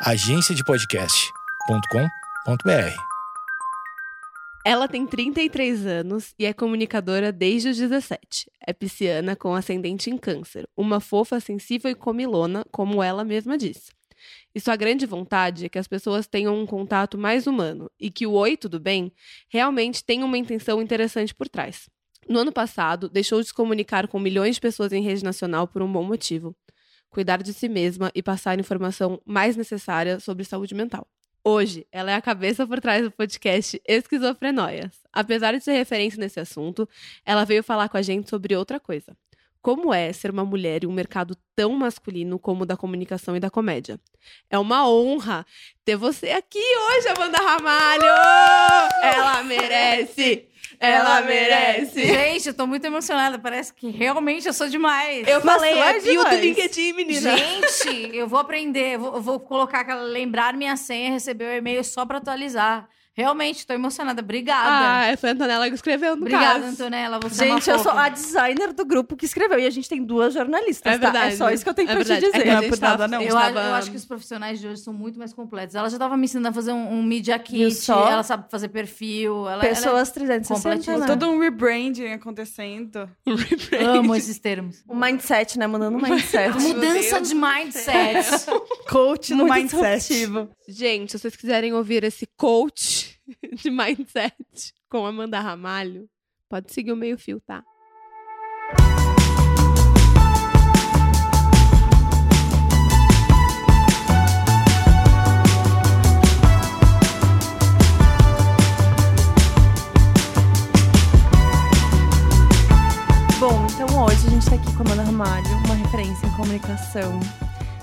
agenciadepodcast.com.br. Ela tem 33 anos e é comunicadora desde os 17. É pisciana com ascendente em câncer, uma fofa, sensível e comilona, como ela mesma diz. E sua grande vontade é que as pessoas tenham um contato mais humano e que o Oi, tudo bem, realmente tenha uma intenção interessante por trás. No ano passado, deixou de se comunicar com milhões de pessoas em rede nacional por um bom motivo cuidar de si mesma e passar a informação mais necessária sobre saúde mental. Hoje, ela é a cabeça por trás do podcast Esquizofrenóias. Apesar de ser referência nesse assunto, ela veio falar com a gente sobre outra coisa. Como é ser uma mulher em um mercado tão masculino como o da comunicação e da comédia? É uma honra ter você aqui hoje, Amanda Ramalho! Ela merece! Ela merece! Gente, eu tô muito emocionada. Parece que realmente eu sou demais. Eu falei, é é bio do. LinkedIn, menina. Gente, eu vou aprender. Eu vou, eu vou colocar aquela. Lembrar minha senha, receber o e-mail só pra atualizar. Realmente, tô emocionada. Obrigada. Ah, é, foi a Antonella que escreveu, no Obrigada, caso. Antonella. Você é uma Gente, eu sou fofa. a designer do grupo que escreveu. E a gente tem duas jornalistas, É tá? verdade. É só isso que eu tenho É pra te verdade. É dizer. que a Não é gente por tava- nada, não. Eu, estava- eu acho que os profissionais de hoje são muito mais completos. Ela já tava me ensinando a fazer um, um media kit, só? ela sabe fazer perfil. Ela, Pessoas 360, completíssima. né? Todo um rebranding acontecendo. ela amo esses termos. O mindset, né? Mandando um mindset. Mudança de mindset. Coach no Muito mindset. Gente, se vocês quiserem ouvir esse coach de mindset com Amanda Ramalho, pode seguir o meio fio, tá? Bom, então hoje a gente tá aqui com a Amanda Ramalho, uma referência em comunicação.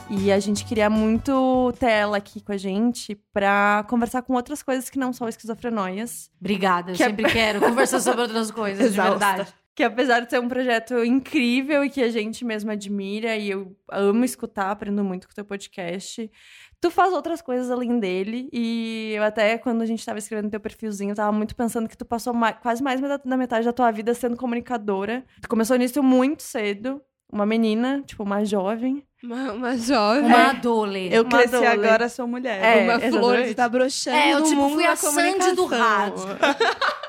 E a gente queria muito ter ela aqui com a gente pra conversar com outras coisas que não são esquizofrenóias. Obrigada, eu Que é- sempre quero conversar sobre outras coisas, de Exausta. verdade. Que apesar de ser um projeto incrível e que a gente mesmo admira, e eu amo escutar, aprendo muito com o teu podcast, tu faz outras coisas além dele. E eu até, quando a gente tava escrevendo teu perfilzinho, eu tava muito pensando que tu passou ma- quase mais da da metade da tua vida sendo comunicadora. Tu começou nisso muito cedo. Uma menina, tipo, uma jovem. Uma, uma jovem, Uma adole. Eu Uma cresci dole. agora, sou mulher. É, uma flor exatamente. que tá broxando É, eu, tipo, mundo fui a Sandy do comunicação.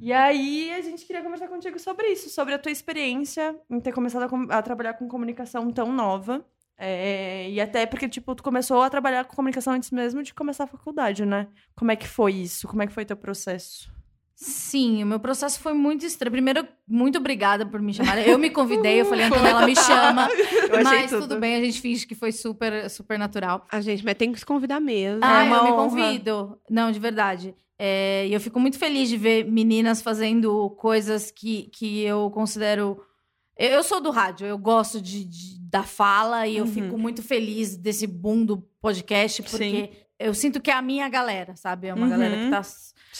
E aí a gente queria conversar contigo sobre isso, sobre a tua experiência em ter começado a, com- a trabalhar com comunicação tão nova. É, e até porque, tipo, tu começou a trabalhar com comunicação antes mesmo de começar a faculdade, né? Como é que foi isso? Como é que foi teu processo? Sim, o meu processo foi muito estranho. Primeiro, muito obrigada por me chamar. Eu me convidei, eu falei, Antonella, me chama. Eu Mas tudo. tudo bem, a gente finge que foi super, super natural. A gente, mas tem que se convidar mesmo. Ah, uma eu me honra. convido. Não, de verdade. É, E eu fico muito feliz de ver meninas fazendo coisas que, que eu considero. Eu eu sou do rádio, eu gosto de, de- da fala e eu Uhum. fico muito feliz desse boom do podcast, porque eu sinto que é a minha galera, sabe? É uma Uhum. galera que, tá,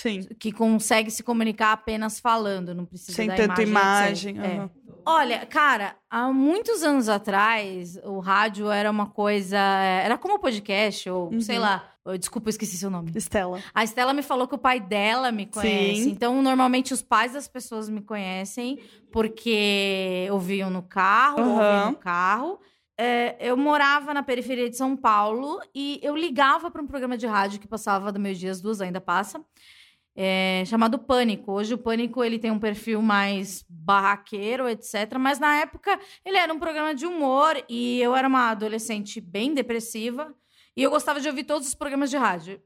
Sim. que consegue se comunicar apenas falando, não precisa Sem da tanta imagem. imagem. etc. É. Olha, cara, há muitos anos atrás, o rádio era uma coisa. Era como podcast, ou Uhum. sei lá. Desculpa, eu esqueci seu nome. Estela. A Estela me falou que o pai dela me conhece. Sim. Então, normalmente, os pais das pessoas me conhecem porque ouviam no carro, ouvem no carro. É, eu morava na periferia de São Paulo e eu ligava para um programa de rádio que passava do meio-dia às duas, ainda passa, é, chamado Pânico. Hoje o Pânico ele tem um perfil mais barraqueiro, etc. Mas na época ele era um programa de humor e eu era uma adolescente bem depressiva e eu gostava de ouvir todos os programas de rádio.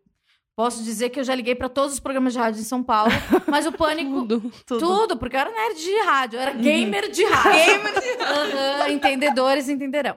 Posso dizer que eu já liguei para todos os programas de rádio em São Paulo, mas o Pânico Tudo. tudo. porque eu era nerd de rádio, eu era gamer de rádio. Gamer de rádio. Entendedores entenderão.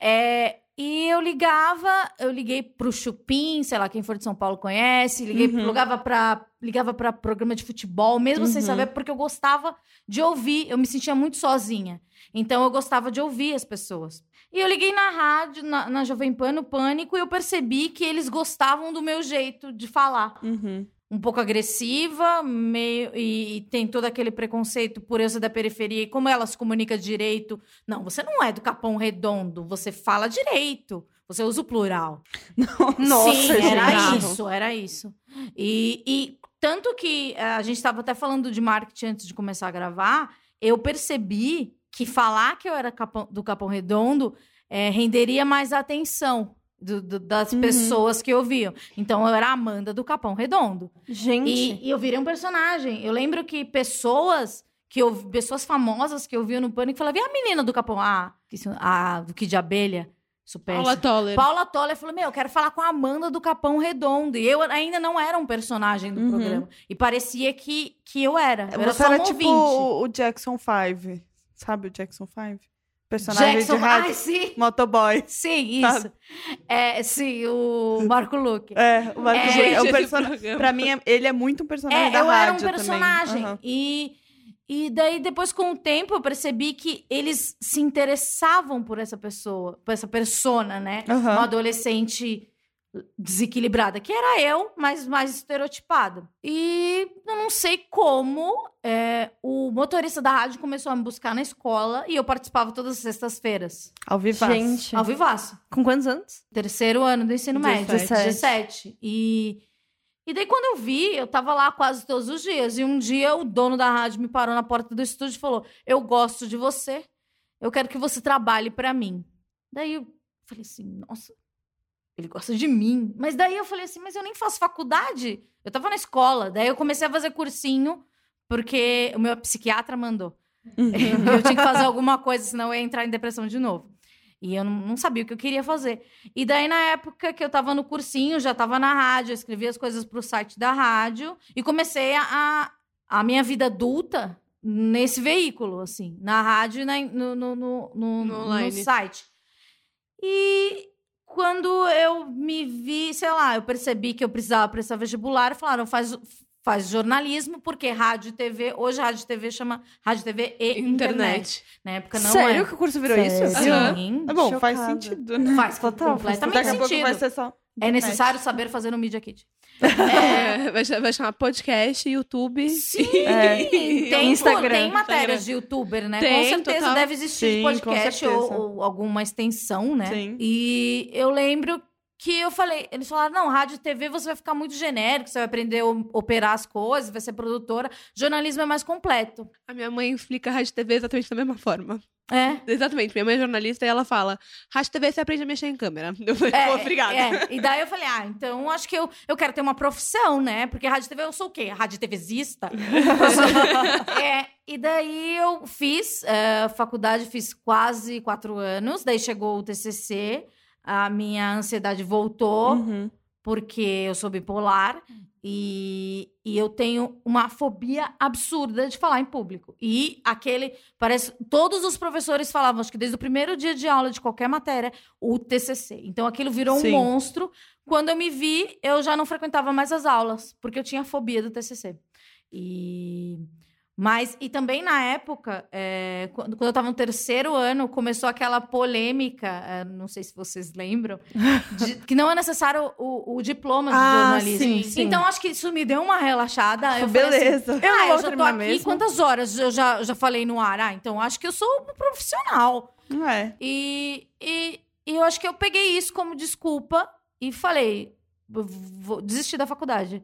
É, e eu ligava, eu liguei pro Chupim, sei lá, quem for de São Paulo conhece, liguei, Uhum. ligava para ligava para programa de futebol, mesmo sem Uhum. saber, porque eu gostava de ouvir, eu me sentia muito sozinha. Então eu gostava de ouvir as pessoas. E eu liguei na rádio, na, na Jovem Pan, no Pânico, e eu percebi que eles gostavam do meu jeito de falar Uhum. Um pouco agressiva, meio e, e tem todo aquele preconceito por eu ser da periferia e como ela se comunica direito. Não, você não é do Capão Redondo, você fala direito, você usa o plural. Nossa, Sim, era isso, era isso. E, e tanto que eh, a gente estava até falando de marketing antes de começar a gravar, eu percebi que falar que eu era Capão- do Capão Redondo eh, renderia mais atenção do- do- das pessoas que ouviam. Então eu era a Amanda do Capão Redondo. Gente. E, e eu virei um personagem. Eu lembro que pessoas que eu, pessoas famosas que eu via no pânico falavam: e a menina do Capão? Ah, a do que de abelha. Super. Paula Toller. Paula Toller falou: Meu, eu quero falar com a Amanda do Capão Redondo. E eu ainda não era um personagem do Uhum. programa. E parecia que, que eu era. Eu era Você só um era tipo o Jackson 5. Sabe o Jackson 5? Personagem Jackson. de rádio. Ai, sim. Motoboy. Sim, Sabe? isso. É, sim, o Marco Luque. É, o Marcos É, Luque. É persona... programa. Pra mim, é- ele é muito um personagem É, da eu era um rádio personagem. Aham. E, e daí, depois, com o tempo, eu percebi que eles se interessavam por essa pessoa, por essa persona, né? Aham. Uma adolescente desequilibrada, que era eu, mas mais estereotipada. E eu não sei como é, o motorista da rádio começou a me buscar na escola e eu participava todas as sextas-feiras, Ao vivo. Gente. ao vivaço. Com quantos anos? Terceiro ano do ensino médio. 17. 17. E, e daí, quando eu vi, eu tava lá quase todos os dias. E um dia, o dono da rádio me parou na porta do estúdio e falou: Eu gosto de você. Eu quero que você trabalhe pra mim. Daí eu falei assim: Nossa, ele gosta de mim. Mas daí eu falei assim: Mas eu nem faço faculdade. Eu tava na escola. Daí eu comecei a fazer cursinho, porque o meu psiquiatra mandou. eu tinha que fazer alguma coisa, senão eu ia entrar em depressão de novo. E eu não, sabia o que eu queria fazer. E daí, na época que eu tava no cursinho, já tava na rádio, eu escrevia as coisas pro site da rádio e comecei a, a, minha vida adulta nesse veículo, assim, na rádio e na- no, no, no, no- No site. E quando eu me vi, sei lá, eu percebi que eu precisava prestar vestibular, falaram, faz, faz jornalismo, porque rádio e TV, hoje rádio e TV chama rádio, TV e internet. Internet. Na época não Sério é. que o curso virou Sério? isso? Sim. É bom, faz Chocada. sentido, né? Faz Total, faz completamente Daqui a pouco sentido. vai ser só. É necessário saber fazer no Media Kit. É, vai, vai chamar podcast, YouTube. Sim, É. tem, Instagram. tem matérias Instagram. de youtuber, né? Tem, com certeza total. deve existir Sim, podcast ou, ou alguma extensão, né? Sim. E eu lembro que eu falei, eles falaram: não, rádio e TV você vai ficar muito genérico, você vai aprender a operar as coisas, vai ser produtora. Jornalismo é mais completo. A minha mãe explica rádio e TV exatamente da mesma forma. É. Exatamente. Minha mãe é jornalista e ela fala: rádio TV você aprende a mexer em câmera. Eu falei, É, pô, obrigada. é. E daí eu falei, ah, então acho que eu, eu quero ter uma profissão, né? Porque rádio TV eu sou o quê? Rádio TVzista? é, e daí eu fiz eh, faculdade, fiz quase quatro anos. Daí chegou o TCC, a minha ansiedade voltou, Uhum. Porque eu sou bipolar. E, e eu tenho uma fobia absurda de falar em público. E aquele. Parece. Todos os professores falavam, acho que desde o primeiro dia de aula de qualquer matéria, o TCC. Então aquilo virou Sim. um monstro. Quando eu me vi, eu já não frequentava mais as aulas, porque eu tinha fobia do TCC. E. Mas, e também na época, é, quando, quando eu estava no terceiro ano, começou aquela polêmica, é, não sei se vocês lembram, de- que não é necessário o, o diploma de Ah, jornalismo. sim, sim. Então, acho que isso me deu uma relaxada. eu assim, Beleza. Eu não ah, vou eu já tô aqui, mesmo. quantas horas eu já, eu já falei no ar? Ah, então acho que eu sou um profissional. Não é. E, e, e eu acho que eu peguei isso como desculpa e falei, "Eu vou desistir da faculdade.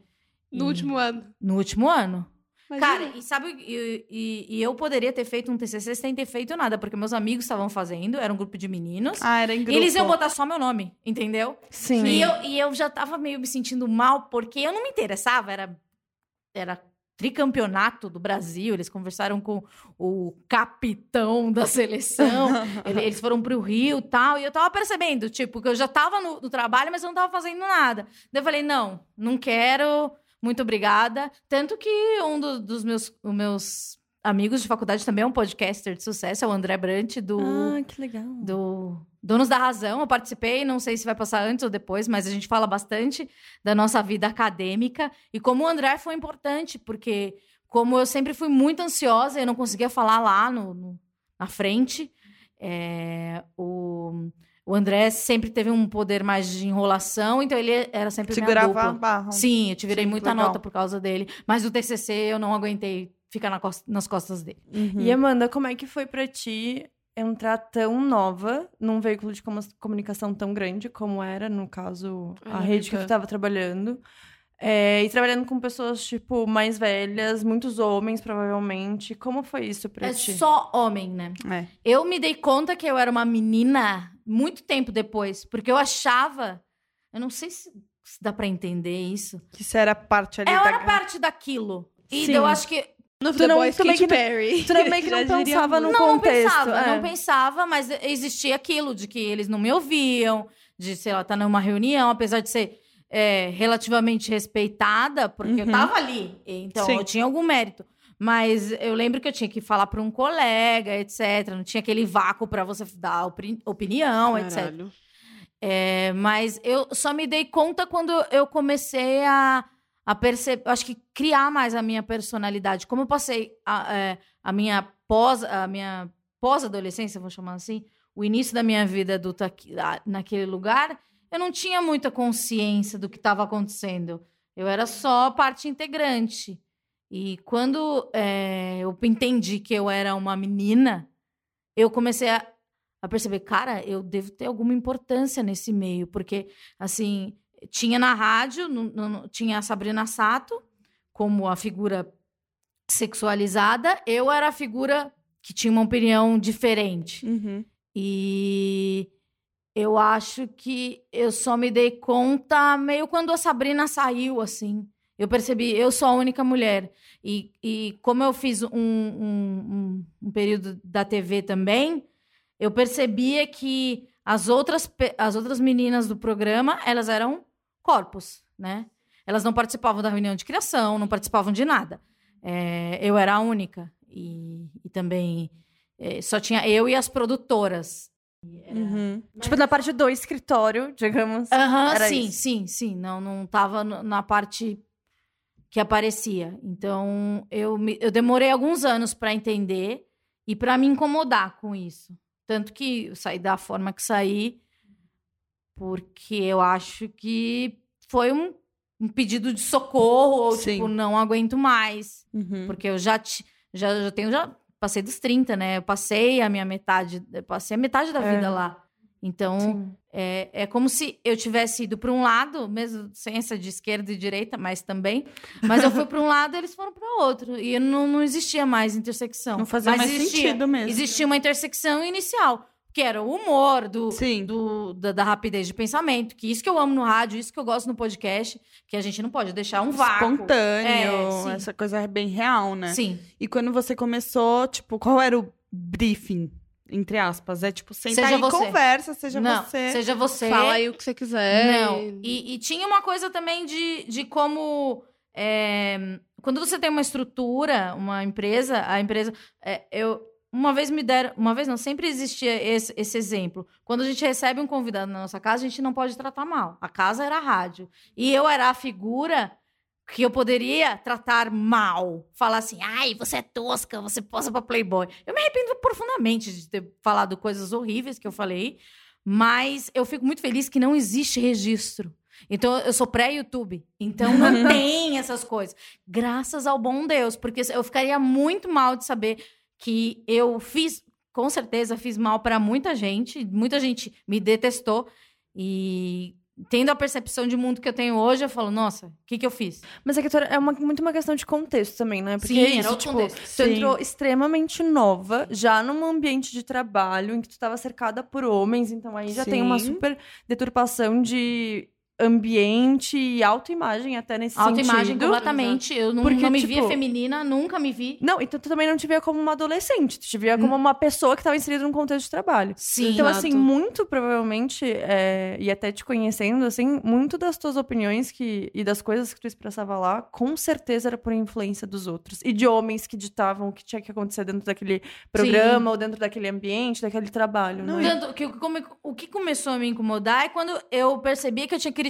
No E- último ano. No último ano. Imagina. Cara, e sabe, e, e- e eu poderia ter feito um TCC sem ter feito nada, porque meus amigos estavam fazendo, era um grupo de meninos. Ah, era em e grupo. eles iam botar só meu nome, entendeu? Sim. E eu, e eu já tava meio me sentindo mal, porque eu não me interessava, era, era tricampeonato do Brasil, eles conversaram com o capitão da seleção, ele- eles foram pro Rio e tal, e eu tava percebendo, tipo, que eu já tava no, no trabalho, mas eu não tava fazendo nada. Daí eu falei, não, não quero, muito obrigada. Tanto que um do- dos meus, meus amigos de faculdade também é um podcaster de sucesso, é o André Brant, do Ah, que legal. do Donos da Razão. Eu participei, não sei se vai passar antes ou depois, mas a gente fala bastante da nossa vida acadêmica e como o André foi importante, porque como eu sempre fui muito ansiosa, eu não conseguia falar lá no, no- na frente. é, o, o André sempre teve um poder mais de enrolação, então ele era sempre minha Segurava dupla. a barra. Sim, eu te virei Sim, muita legal. nota por causa dele, mas o TCC eu não aguentei ficar na cos- nas costas dele. Uhum. E Amanda, como é que foi pra ti entrar tão nova num veículo de comu- comunicação tão grande como era, no caso, a Ah, rede que tu tava trabalhando? É, e trabalhando com pessoas, tipo, mais velhas, muitos homens, provavelmente. Como foi isso pra É ti? só homem, né? É. Eu me dei conta que eu era uma menina muito tempo depois, porque eu achava. Eu não sei se, se dá pra entender isso. Que isso era parte ali Eu da... era parte daquilo. E Sim. eu acho que. No Tu não- Boys, tu Katy que não- Perry. tu meio que não pensava no não, contexto, não pensava, é. não pensava, mas existia aquilo de que eles não me ouviam, de, sei lá, estar numa reunião, apesar de ser é, relativamente respeitada, porque eu Uhum. tava ali. Então, Sim. eu tinha algum mérito. Mas eu lembro que eu tinha que falar para um colega, etc. Não tinha aquele vácuo para você dar opinião, etc. Caralho. É, mas eu só me dei conta quando eu comecei a, a perceber, acho que criar mais a minha personalidade. Como eu passei a, é, a minha pós, a minha pós-adolescência, vou chamar assim, o início da minha vida adulta naquele lugar, eu não tinha muita consciência do que estava acontecendo. Eu era só parte integrante. E quando é, eu entendi que eu era uma menina, eu comecei a, a perceber, cara, eu devo ter alguma importância nesse meio, porque, assim, tinha na rádio, no- no- tinha a Sabrina Sato como a figura sexualizada, eu era a figura que tinha uma opinião diferente. Uhum. E eu acho que eu só me dei conta meio quando a Sabrina saiu, assim. Eu percebi, eu sou a única mulher. E, e como eu fiz um, um, um- período da TV também, eu percebia que as outras, as outras meninas do programa, elas eram corpos, né? Elas não participavam da reunião de criação, não participavam de nada. É, eu era a única. E, e também é, só tinha eu e as produtoras. Uhum. Tipo, na parte do escritório, digamos. Aham, Era sim, isso. sim, sim. Não, não tava na parte que aparecia. Então, eu, me- eu demorei alguns anos para entender e para me incomodar com isso. Tanto que eu saí da forma que saí, porque eu acho que foi um, um pedido de socorro, ou Sim. tipo, não aguento mais. Uhum. Porque eu já, já, já tenho, já passei dos 30, né? Eu passei a minha metade, passei a metade da É. vida lá. Então, é, é como se eu tivesse ido para um lado, mesmo sem essa de esquerda e direita, mas também. Mas eu fui para um lado e eles foram para outro. E não, não existia mais intersecção. Não fazia mas mais existia, sentido mesmo. Existia uma intersecção inicial, que era o humor, do, Sim. do- da, da rapidez de pensamento, que isso que eu amo no rádio, isso que eu gosto no podcast, que a gente não pode deixar um vácuo. Espontâneo, É, essa coisa é bem real, né? Sim. E quando você começou, tipo, qual era o briefing? Entre aspas. É tipo, senta Seja aí e você. conversa, seja não, você. seja você. Fala aí o que você quiser. Não. E, e tinha uma coisa também de, de como. é, quando você tem uma estrutura, uma empresa, a empresa. é, eu. Uma vez me deram. Uma vez não, sempre existia esse, esse exemplo. Quando a gente recebe um convidado na nossa casa, a gente não pode tratar mal. A casa era a rádio. E eu era a figura que eu poderia tratar mal. Falar assim, ai, você é tosca, você posa pra Playboy. Eu me arrependo profundamente de ter falado coisas horríveis que eu falei, mas eu fico muito feliz que não existe registro. Então, eu sou pré-YouTube. Então, não tem essas coisas. Graças ao bom Deus, porque eu ficaria muito mal de saber que eu fiz, com certeza, fiz mal para muita gente. Muita gente me detestou. E tendo a percepção de mundo que eu tenho hoje, eu falo, nossa, o que, que eu fiz? Mas é que é uma, muito uma questão de contexto também, né? Porque Sim, é era isso, outro tipo, contexto. tu Sim. entrou extremamente nova, já num ambiente de trabalho em que tu estava cercada por homens, então aí já tem uma Sim. super deturpação de ambiente e autoimagem até nesse Autoimagem sentido. completamente. Eu não, Porque, não me tipo, via feminina, nunca me vi. Não, então tu também não te via como uma adolescente, tu te via como uma pessoa que estava inserida num contexto de trabalho. Sim. Então, Exato. assim, muito provavelmente, é, e até te conhecendo, assim, muito das tuas opiniões que, e das coisas que tu expressava lá, com certeza era por influência dos outros. E de homens que ditavam o que tinha que acontecer dentro daquele programa, ou dentro daquele ambiente, daquele trabalho, Não, né? Tanto que o que come- o que começou a me incomodar é quando eu percebi que eu tinha que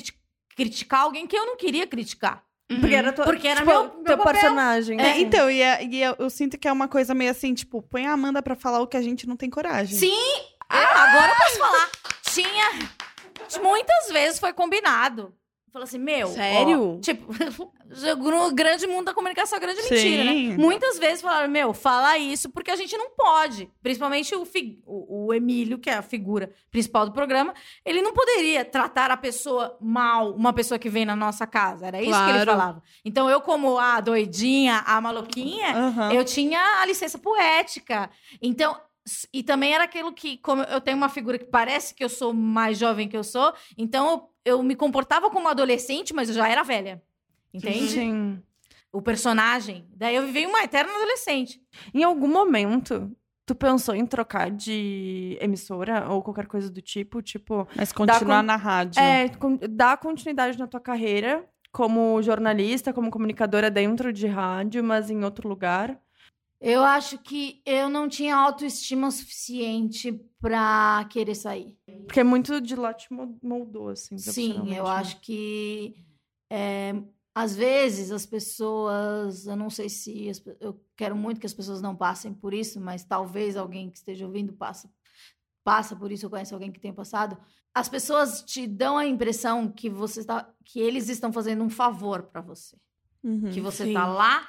criticar alguém que eu não queria criticar. Porque era, tua, Porque era tipo, meu- meu teu papel. personagem. É, assim. então, e, é- e eu, eu sinto que é uma coisa meio assim, tipo, põe a Amanda pra falar o que a gente não tem coragem. Sim, é, agora eu posso falar. Tinha. Muitas vezes foi combinado. Fala assim, meu. ó, Sério? tipo, no grande mundo da comunicação, é grande mentira, né? Sim. Muitas vezes falaram, meu, fala isso porque a gente não pode. Principalmente o, o, o Emílio, que é a figura principal do programa, ele não poderia tratar a pessoa mal, uma pessoa que vem na nossa casa. Era isso que ele Claro. falava. Então, eu, como a doidinha, a maluquinha, Aham. eu tinha a licença poética. Então, e também era aquilo que, como eu tenho uma figura que parece que eu sou mais jovem que eu sou, então eu, eu me comportava como adolescente, mas eu já era velha. Entende? Sim. O personagem. Daí eu vivei uma eterna adolescente. Em algum momento, tu pensou em trocar de emissora ou qualquer coisa do tipo? Tipo, Mas continuar con- na rádio. é, con- dar continuidade na tua carreira como jornalista, como comunicadora dentro de rádio, mas em outro lugar? Eu acho que eu não tinha autoestima suficiente pra querer sair. Porque muito de lá te mo- moldou, assim. Sim, eu né? acho que é, às vezes as pessoas, eu não sei se as eu quero muito que as pessoas não passem por isso, mas talvez alguém que esteja ouvindo passa passa por isso, ou conhece alguém que tenha passado. As pessoas te dão a impressão que você está que eles estão fazendo um favor pra você, Uhum. que você Sim. tá lá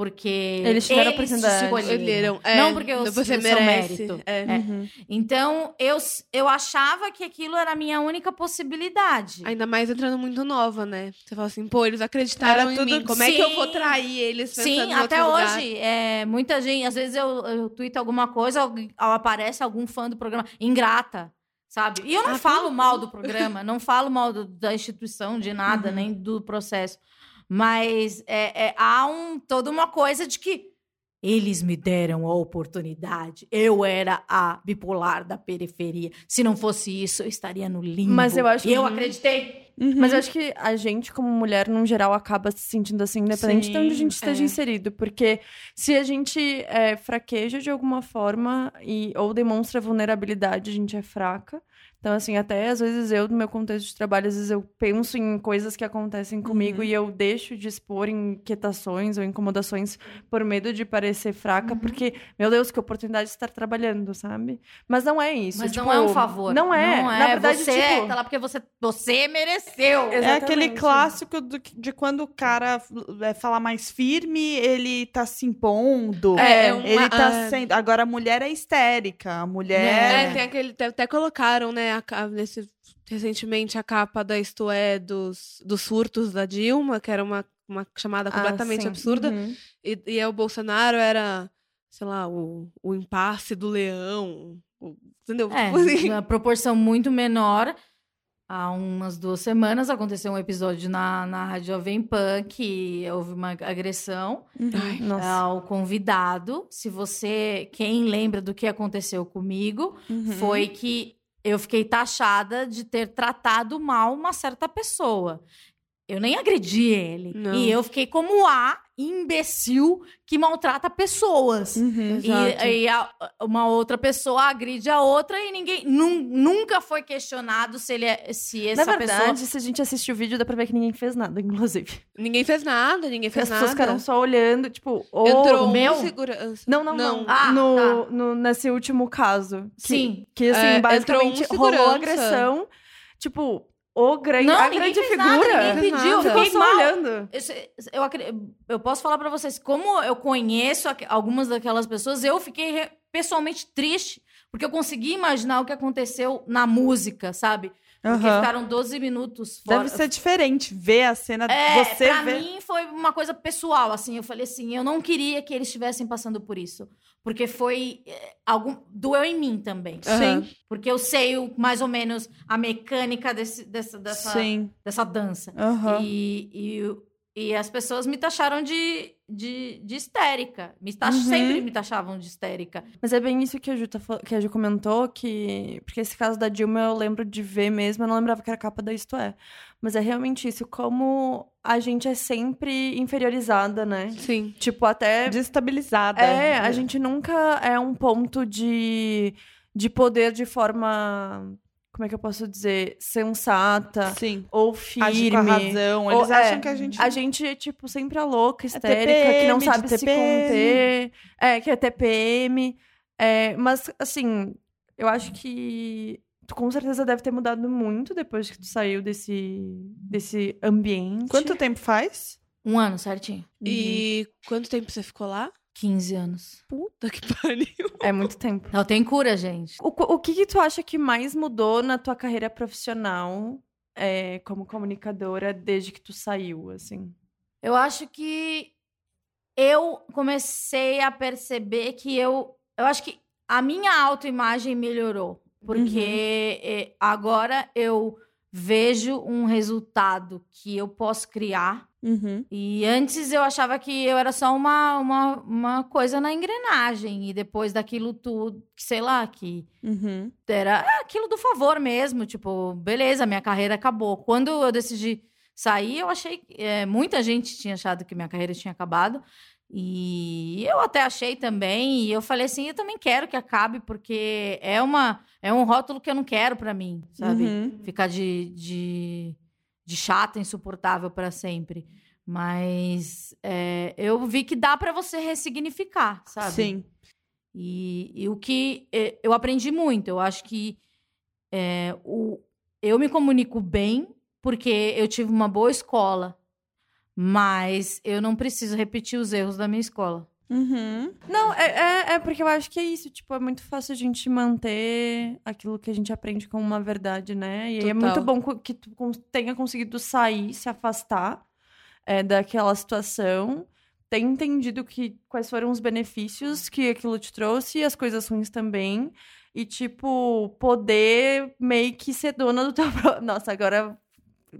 porque Eles te oportunidade. escolheram. É, Não porque eu- você merece. mérito. É. É. Uhum. Então, eu, eu achava que aquilo era a minha única possibilidade. Ainda mais entrando muito nova, né? Você fala assim, pô, eles acreditaram Era em tudo- mim. Como é que eu vou Sim. trair eles Sim, em até outro lugar? hoje, é, muita gente, às vezes eu, eu tuito alguma coisa, aparece algum fã do programa, ingrata, sabe? E eu não Ah, falo mal do programa, não falo mal do- da instituição, de nada, Uhum. nem do processo. Mas é, é, há um, toda uma coisa de que eles me deram a oportunidade. Eu era a bipolar da periferia. Se não fosse isso, eu estaria no limbo. Mas eu acho E eu que- acreditei. Uhum. Mas eu acho que a gente, como mulher, no geral, acaba se sentindo assim, independente de onde a gente esteja é. inserido. Porque se a gente é, fraqueja de alguma forma e, ou demonstra vulnerabilidade, a gente é fraca. Então, assim, até às vezes eu, no meu contexto de trabalho, às vezes eu penso em coisas que acontecem comigo Uhum. e eu deixo de expor inquietações ou incomodações por medo de parecer fraca, Uhum. porque, meu Deus, que oportunidade de estar trabalhando, sabe? Mas não é isso. Mas tipo, não é um favor. Não é. Na verdade, você tipo, tá lá porque você, você mereceu. É aquele Exatamente. clássico do- de quando o cara é, fala mais firme, ele tá se impondo. É, é uma- ele tá ah. sendo. Agora a mulher é histérica. A É, mulher. tem aquele. Até, até colocaram, né, a, nesse, recentemente a capa da Isto É dos, dos surtos da Dilma, que era uma, uma chamada Ah, completamente sim. absurda. Uhum. E, e aí o Bolsonaro era, sei lá, o, o impasse do leão. o- entendeu? É, assim. uma proporção muito menor. Há umas duas semanas aconteceu um episódio na, na Rádio Jovem Pan que houve uma agressão Nossa. ao convidado. Se você, quem lembra do que aconteceu comigo, Uhum. foi que eu fiquei taxada de ter tratado mal uma certa pessoa. Eu nem agredi ele. Não. E eu fiquei como a imbecil que maltrata pessoas. Uhum. Exato. E, e a- uma outra pessoa agride a outra e ninguém nun- nunca foi questionado se ele é, se essa Na verdade, pessoa se a gente assistir o vídeo, dá pra ver que ninguém fez nada, inclusive. Ninguém fez nada, ninguém As fez pessoas nada. ficaram só olhando, tipo, ô, Entrou um meu? segurança. Não, não, não. Ah, no, tá. no- nesse último caso. Que, Sim. Que, assim, É, basicamente um rolou agressão. Tipo, o grande, Não, a grande fez nada, figura. ninguém pediu, eu Ficou só mal. olhando. Eu, eu, eu posso falar pra vocês, como eu conheço algumas daquelas pessoas, eu fiquei pessoalmente triste, porque eu consegui imaginar o que aconteceu na música, sabe? Porque Aham. ficaram 12 minutos fora. Deve ser diferente ver a cena. É, você pra ver. mim foi uma coisa pessoal, assim. Eu falei assim, eu não queria que eles estivessem passando por isso. Porque foi... é, algum Doeu em mim também. Aham. Porque eu sei o- mais ou menos a mecânica desse, dessa, dessa, Sim. dessa dança. Aham. E, e, e as pessoas me taxaram de, de, de histérica. Me tax- Uhum. Sempre me taxavam de histérica. Mas é bem isso que a Ju, tá, fal- que a Ju comentou, que... Porque esse caso da Dilma eu lembro de ver mesmo, eu não lembrava que era capa da Isto É. Mas é realmente isso, como a gente é sempre inferiorizada, né? Sim. Tipo, até Desestabilizada. É, a gente nunca é um ponto de, de poder de forma. Como é que eu posso dizer? Sensata Sim. ou Age com a firme. razão. Eles Ou- acham é, que a gente. A gente é, tipo, sempre a louca, histérica, que TPM, não de sabe se conter. É, que é TPM. É, mas, assim, eu acho que, tu com certeza deve ter mudado muito depois que tu saiu desse, desse ambiente. Quanto tempo faz? Um ano, certinho. E quanto tempo você ficou lá? 15 anos. Puta que pariu. É muito tempo. Não tem cura, gente. O, o que, que tu acha que mais mudou na tua carreira profissional é, como comunicadora desde que tu saiu, assim? Eu acho que eu comecei a perceber que eu. Eu acho que a minha autoimagem melhorou. Porque eh, agora eu vejo um resultado que eu posso criar. Uhum. E antes eu achava que eu era só uma, uma, uma coisa na engrenagem. E depois daquilo tudo, sei lá, que Uhum. era aquilo do favor mesmo. Tipo, beleza, minha carreira acabou. Quando eu decidi sair, eu achei. é, muita gente tinha achado que minha carreira tinha acabado. E eu até achei também. E eu falei assim: eu também quero que acabe, porque é, uma, é um rótulo que eu não quero pra mim, sabe? Uhum. Ficar de, de, de chata, insuportável pra sempre. Mas é, eu vi que dá pra você ressignificar, sabe? Sim. E, e o que eh, eu aprendi muito, eu acho que eh, o, eu me comunico bem porque eu tive uma boa escola, mas eu não preciso repetir os erros da minha escola. Uhum. Não, é, é, é porque eu acho que é isso. Tipo, é muito fácil a gente manter aquilo que a gente aprende como uma verdade, né? E aí é Total. muito bom que tu tenha conseguido sair, se afastar é, daquela situação, ter entendido que, quais foram os benefícios que aquilo te trouxe e as coisas ruins também. E, tipo, poder meio que ser dona do teu próprio. Nossa, agora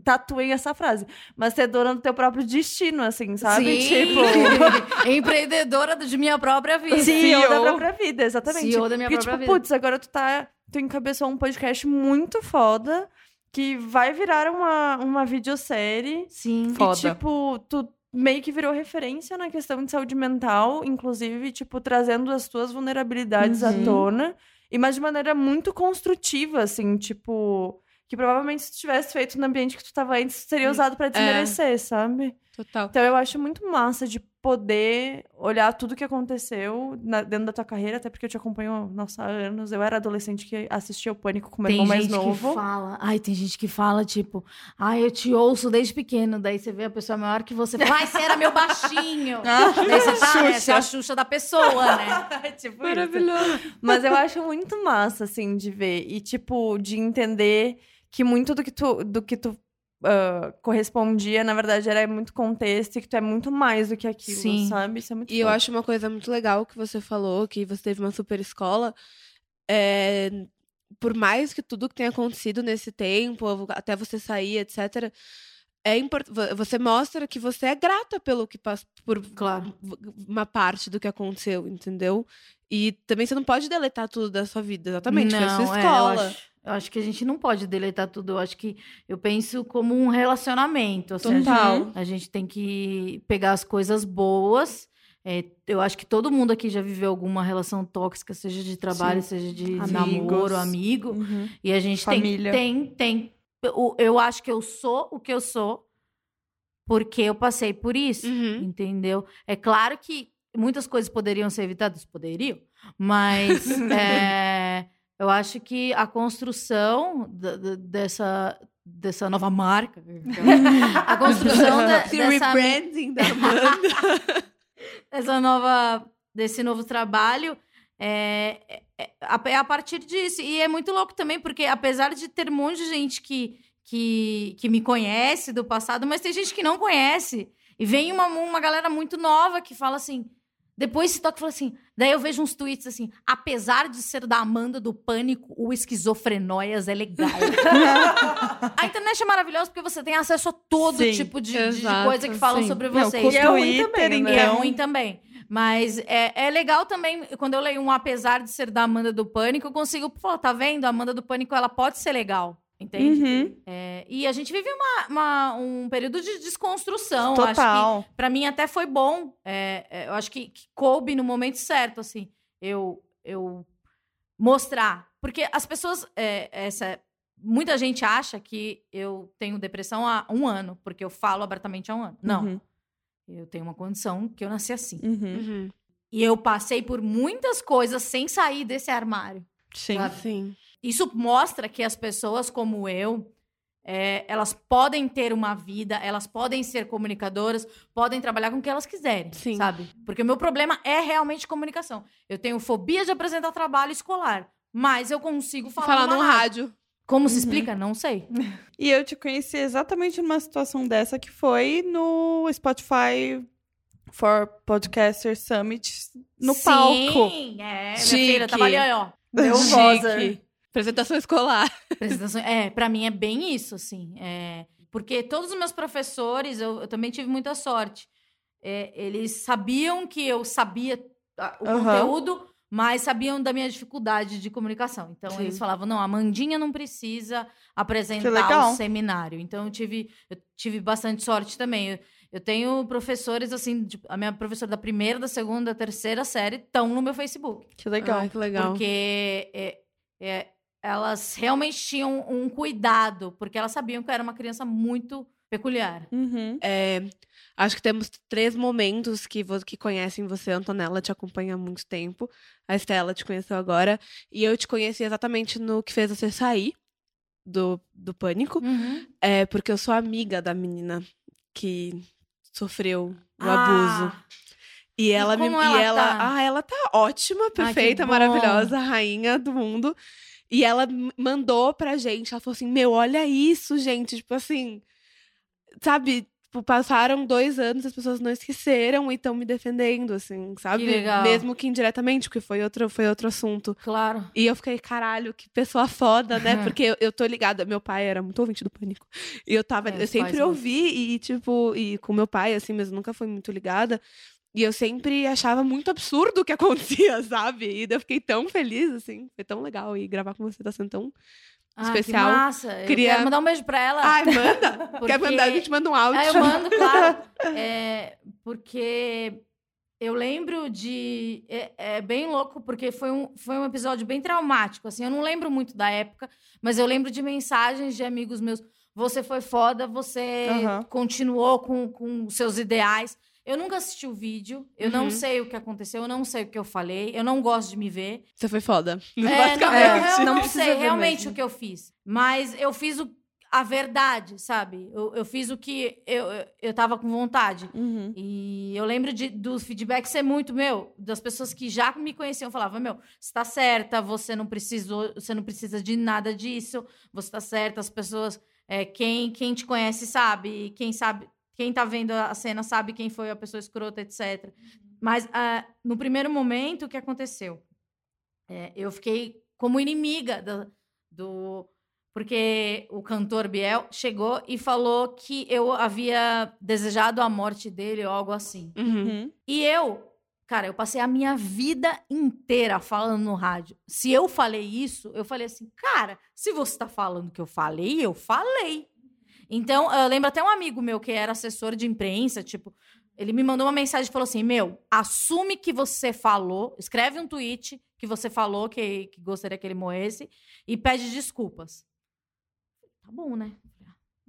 tatuei essa frase. Mas ser dona do teu próprio destino, assim, sabe? Sim. Tipo. empreendedora de minha própria vida. CEO, da CEO. própria vida, exatamente. CEO da minha Porque, própria tipo, vida. putz, agora tu tá. Tu encabeçou um podcast muito foda que vai virar uma, uma videossérie. Sim. Foda. E, tipo, tu meio que virou referência na questão de saúde mental, inclusive, tipo, trazendo as tuas vulnerabilidades à Uhum. tona. E mas de maneira muito construtiva, assim, tipo. Que provavelmente se tu tivesse feito no ambiente que tu tava antes, seria usado pra desmerecer, sabe? Total. Então eu acho muito massa de poder olhar tudo que aconteceu na- dentro da tua carreira, até porque eu te acompanho, nossa, há anos. Eu era adolescente que assistia o Pânico com meu Tem irmão mais gente novo. que fala, ai, tem gente que fala, tipo, ai, eu te ouço desde pequeno. Daí você vê a pessoa maior que você, fala, ai, você era meu baixinho. Ah, Daí você tá, né? Você é a Xuxa da pessoa, né? tipo isso. Maravilhoso. Mas eu acho muito massa, assim, de ver. E, tipo, de entender que muito do que tu, do que tu ah, correspondia, na verdade, era muito contexto e que tu é muito mais do que aquilo, Sim. sabe? Isso é muito E eu acho uma coisa muito legal que você falou, que você teve uma super escola. É, por mais que tudo que tenha acontecido nesse tempo, até você sair, etc., é import... vo- você mostra que você é grata pelo que passou, por Claro. uma parte do que aconteceu, entendeu? E também você não pode deletar tudo da sua vida, exatamente, foi a sua Não, é, escola. Eu, acho, que a gente não pode deletar tudo. Eu acho que eu penso como um relacionamento. assim, Total. A gente tem que pegar as coisas boas. É, eu acho que todo mundo aqui já viveu alguma relação tóxica, seja de trabalho, seja de Amigos. namoro, amigo. Uhum. E a gente Família. tem, tem, tem. Eu, eu acho que eu sou o que eu sou porque eu passei por isso, Uhum. entendeu? É claro que muitas coisas poderiam ser evitadas, poderiam, mas é, eu acho que a construção dessa dessa nova marca, a construção da, dessa, rebranding da Amanda. essa nova desse novo trabalho é, é, é a- é a partir disso e é muito louco também porque apesar de ter um monte de gente que que, que me conhece do passado mas tem gente que não conhece e vem uma, uma galera muito nova que fala assim depois se toca e fala assim daí eu vejo uns tweets assim apesar de ser da Amanda do Pânico o esquizofrenóias é legal a internet é maravilhosa porque você tem acesso a todo Sim, tipo de, de exato, coisa que falam sim. sobre Não, vocês com o E é ruim também, né? e é então- ruim também. Mas é, é legal também, quando eu leio um apesar de ser da Amanda do Pânico, eu consigo falar, tá vendo? A Amanda do Pânico, ela pode ser legal, entende? Uhum. É, e a gente vive uma, uma- um período de desconstrução. Acho que, Total. pra mim, até foi bom. É, é, eu acho que, que coube no momento certo, assim, eu, eu mostrar. Porque as pessoas, é, essa, muita gente acha que eu tenho depressão há um ano, porque eu falo abertamente há um ano. Não. Uhum. Eu tenho uma condição que eu nasci assim. Uhum. Uhum. E eu passei por muitas coisas sem sair desse armário. Sim. Sabe? Sim. Isso mostra que as pessoas como eu, é, elas podem ter uma vida, elas podem ser comunicadoras, podem trabalhar com o que elas quiserem, Sim. sabe? Porque o meu problema é realmente comunicação. Eu tenho fobia de apresentar trabalho escolar, mas eu consigo falar, Falar numa num rádio. Como se explica? Não sei. E eu te conheci exatamente numa situação dessa que foi no Spotify for Podcaster Summit no Sim, palco. é. Minha Chique. filha, tava ali, ó. Deu voz. Apresentação escolar. Apresentação. É, pra mim é bem isso, assim. É, porque todos os meus professores, eu, eu também tive muita sorte. É, eles sabiam que eu sabia ah, o Aham. conteúdo, mas sabiam da minha dificuldade de comunicação. Então Sim. eles falavam: não, a Mandinha não precisa apresentar o seminário. Então eu tive, eu tive bastante sorte também. Eu, eu tenho professores, assim, de- a minha professora da primeira, da segunda, da terceira série estão no meu Facebook. Que legal. Ai, que legal. Porque é, é, elas realmente tinham um cuidado, porque elas sabiam que eu era uma criança muito peculiar. Uhum. É, acho que temos três momentos que, que conhecem você. A Antonella te acompanha há muito tempo. A Estela te conheceu agora. E eu te conheci exatamente no que fez você sair do, do pânico. É porque eu sou amiga da menina que sofreu o abuso. Ah, E ela me. como e ela ela, tá? ah, ela tá ótima, perfeita, bom. maravilhosa, rainha do mundo. E ela mandou pra gente, ela falou assim: Meu, olha isso, gente. Tipo assim, sabe? Tipo, passaram dois anos, as pessoas não esqueceram e estão me defendendo, assim, sabe? legal. Mesmo que indiretamente, porque foi outro, foi outro assunto. claro. E eu fiquei, caralho, que pessoa foda, né? Porque eu, eu tô ligada, meu pai era muito ouvinte do Pânico. E eu tava, É, eu sempre ouvi, e tipo, e com meu pai, assim, mas nunca fui muito ligada. E eu sempre achava muito absurdo o que acontecia, sabe? E eu fiquei tão feliz, assim, foi tão legal. E gravar com você tá sendo tão. Ah, Especial. Que massa. Eu Queria- quero mandar um beijo pra ela. Ai, manda! porque... Quer mandar? A gente manda um áudio. Ah, eu mando, claro. É, porque eu lembro de. É, é bem louco, porque foi um, foi um episódio bem traumático. Assim, eu não lembro muito da época, mas eu lembro de mensagens de amigos meus. Você foi foda, você Aham. continuou com, com os seus ideais. Eu nunca assisti o vídeo, eu não Uhum. sei o que aconteceu, eu não sei o que eu falei, eu não gosto de me ver. Você foi foda. É, não, basicamente. eu, eu Não não sei realmente mesmo. o que eu fiz. Mas eu fiz o- a verdade, sabe? Eu, eu fiz o que eu, eu, eu tava com vontade. Uhum. E eu lembro de, do feedback ser muito meu, das pessoas que já me conheciam falavam: Meu, você tá certa, você não precisou, você não precisa de nada disso, você tá certa, as pessoas. é, quem, quem te conhece sabe, quem sabe, quem tá vendo a cena sabe quem foi a pessoa escrota, etc. Mas ah, no primeiro momento, o que aconteceu? É, eu fiquei como inimiga do, do. Porque o cantor Biel chegou e falou que eu havia desejado a morte dele ou algo assim. Uhum. Uhum. E eu, cara, eu passei a minha vida inteira falando no rádio. Se eu falei isso, eu falei assim, cara, se você tá falando que eu falei, eu falei. Então, eu lembro até um amigo meu que era assessor de imprensa, tipo, ele me mandou uma mensagem e falou assim: Meu, assume que você falou, escreve um tweet que você falou que, que gostaria que ele morresse e pede desculpas. Tá bom, né?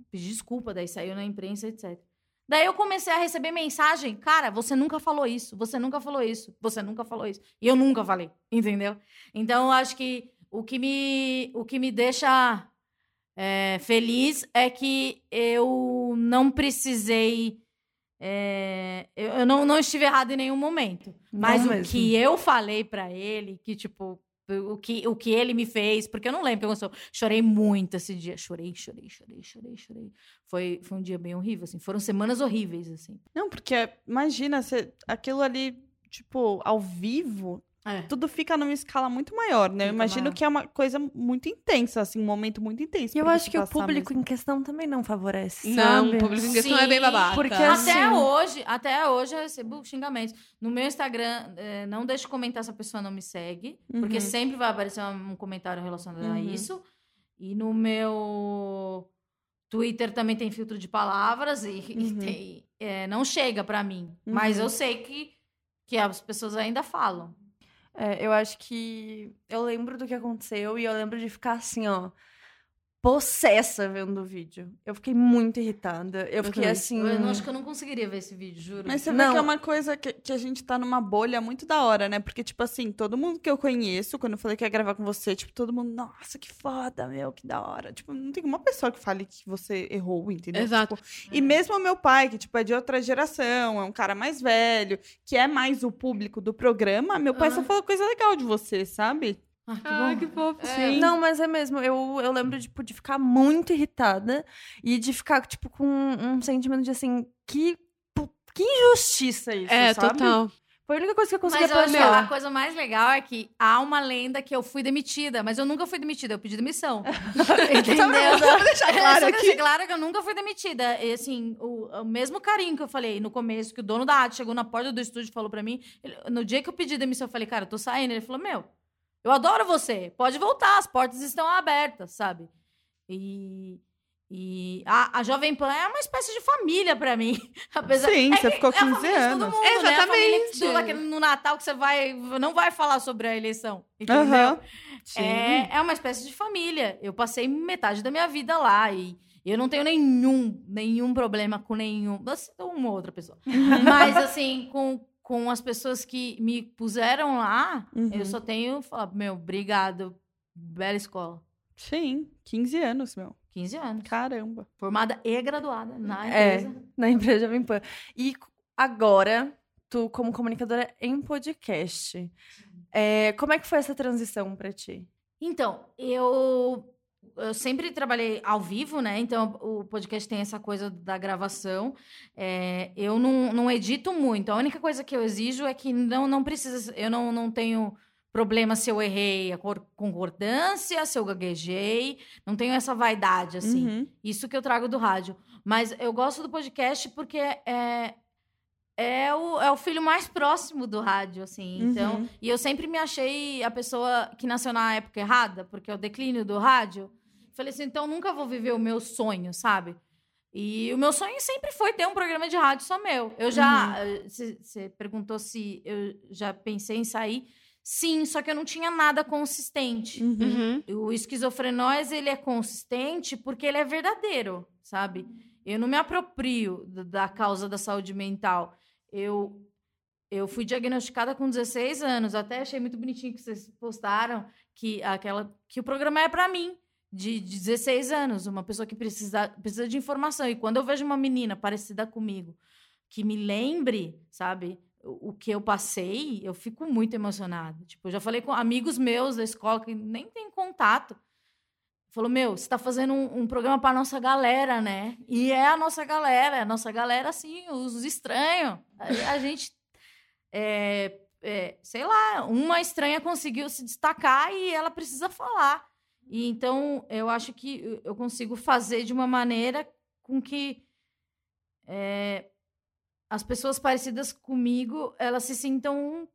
Pedi desculpa, daí saiu na imprensa, etc. Daí eu comecei a receber mensagem, cara, você nunca falou isso, você nunca falou isso, você nunca falou isso. E eu nunca falei, entendeu? Então eu acho que o que me, o que me deixa é, feliz é que eu não precisei. é, eu eu não, não estive errado em nenhum momento. Mas Não o mesmo. que eu falei pra ele, que tipo. O que, o que ele me fez, porque eu não lembro o que aconteceu. Chorei muito esse dia. Chorei, chorei, chorei, chorei, chorei. Foi, foi um dia bem horrível, assim. Foram semanas horríveis, assim. Não, porque imagina, você, aquilo ali, tipo, ao vivo, É. tudo fica numa escala muito maior, né? Eu Fica imagino maior. que é uma coisa muito intensa, assim, um momento muito intenso. E eu acho que o público mesmo. em questão também não favorece, Não, sabe? o público em questão é bem Sim, babaca. porque Até assim- hoje, até hoje eu recebo xingamentos. No meu Instagram, eh, não deixe comentar se a pessoa não me segue, porque Uhum. sempre vai aparecer um comentário relacionado a Uhum. isso. E no meu Twitter também tem filtro de palavras e, e Uhum. tem- eh, não chega pra mim. Mas Uhum. eu sei que, que as pessoas ainda falam. É, eu acho que eu lembro do que aconteceu e eu lembro de ficar assim, ó. Possessa vendo o vídeo. Eu fiquei muito irritada. Eu fiquei também. assim. Eu não- acho que eu não conseguiria ver esse vídeo, juro. Mas você vê Não. que é uma coisa que, que a gente tá numa bolha muito da hora, né? Porque, tipo assim, todo mundo que eu conheço, quando eu falei que ia gravar com você, tipo, todo mundo, nossa, que foda, meu, que da hora. Tipo, não tem uma pessoa que fale que você errou, entendeu? Exato. Tipo, e mesmo o meu pai, que, tipo, é de outra geração, é um cara mais velho, que é mais o público do programa, meu pai só Ah. falou coisa legal de você, sabe? Ah, que que fofo. É. Não, mas é mesmo. Eu, eu lembro tipo, de ficar muito irritada e de ficar, tipo, com um sentimento de assim, que, que injustiça isso, É, sabe? total. Foi a única coisa que eu consegui Mas eu acho que a coisa mais legal é que há uma lenda que eu fui demitida, mas eu nunca fui demitida, eu pedi demissão. Entendeu? Vamos deixar É, claro só aqui. deixar claro que eu nunca fui demitida. E assim, o, o mesmo carinho que eu falei no começo, que o dono da arte chegou na porta do estúdio e falou pra mim, ele- no dia que eu pedi demissão, eu falei, cara, eu tô saindo. Ele falou, meu, eu adoro você, pode voltar, as portas estão abertas, sabe? E. E a, a Jovem Pan é uma espécie de família pra mim. Apesar, Sim, é você que ficou é a família 15 de todo anos. mundo, Né? Exatamente. que, do- aquele- no Natal que você vai, não vai falar sobre a eleição. Entendeu? Sim. É, é uma espécie de família. Eu passei metade da minha vida lá e eu não tenho nenhum, nenhum problema com nenhum. assim, Uma outra pessoa. Mas, assim, com, com as pessoas que me puseram lá, Uhum. eu só tenho falar, meu, obrigado. Bela escola. Sim, 15 anos, meu. 15 anos. Caramba. Formada e graduada na É. empresa. Na empresa Jovem Pan. E agora, tu, como comunicadora em podcast, é, como é que foi essa transição pra ti? Então, eu, eu sempre trabalhei ao vivo, né? Então, o podcast tem essa coisa da gravação. É, eu não, não edito muito. A única coisa que eu exijo é que não, não precisa. Eu não, não tenho problema se eu errei a cor- concordância, se eu gaguejei. Não tenho essa vaidade, assim. Uhum. Isso que eu trago do rádio. Mas eu gosto do podcast porque é, é, o, é o filho mais próximo do rádio, assim. Então, Uhum. e eu sempre me achei a pessoa que nasceu na época errada, porque é o declínio do rádio. Falei assim, então nunca vou viver o meu sonho, sabe? E o meu sonho sempre foi ter um programa de rádio só meu. Eu já. Você perguntou se eu já pensei em sair. Sim, só que eu não tinha nada consistente. Uhum. Uhum. O esquizofrenóis, ele é consistente porque ele é verdadeiro, sabe? Eu não me aproprio da causa da saúde mental. Eu eu fui diagnosticada com 16 anos, até achei muito bonitinho que vocês postaram que aquela que o programa é para mim, de, de 16 anos, uma pessoa que precisa precisa de informação. E quando eu vejo uma menina parecida comigo, que me lembre, sabe, o que eu passei, eu fico muito emocionada. Tipo, eu já falei com amigos meus da escola que nem tem contato. Falou, meu, você tá fazendo um, um programa pra nossa galera, né? E é a nossa galera, é a nossa galera, assim, os estranhos. A, a gente, é, é, sei lá, uma estranha conseguiu se destacar e ela precisa falar. E então, eu acho que eu consigo fazer de uma maneira com que é, as pessoas parecidas comigo, elas se sintam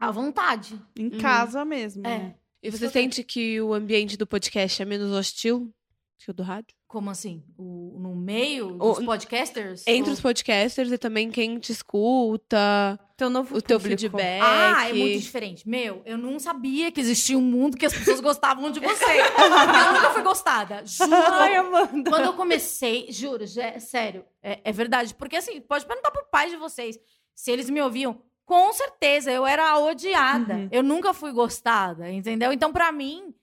à vontade. Em Uhum. casa mesmo. É. né? E você sente que o ambiente do podcast é menos hostil que o do rádio? Como assim? O, no meio O- dos podcasters? Entre Ou- os podcasters e também quem te escuta, Teu novo o teu público. feedback. Ah, é muito diferente. Meu, eu não sabia que existia um mundo que as pessoas gostavam de você. eu nunca fui gostada. Juro. Ai, Amanda. Quando eu comecei, juro, já- sério, é, é verdade. Porque assim, pode perguntar pro pai de vocês se eles me ouviam. Com certeza, eu era odiada. Uhum. Eu nunca fui gostada, entendeu? Então, pra mim,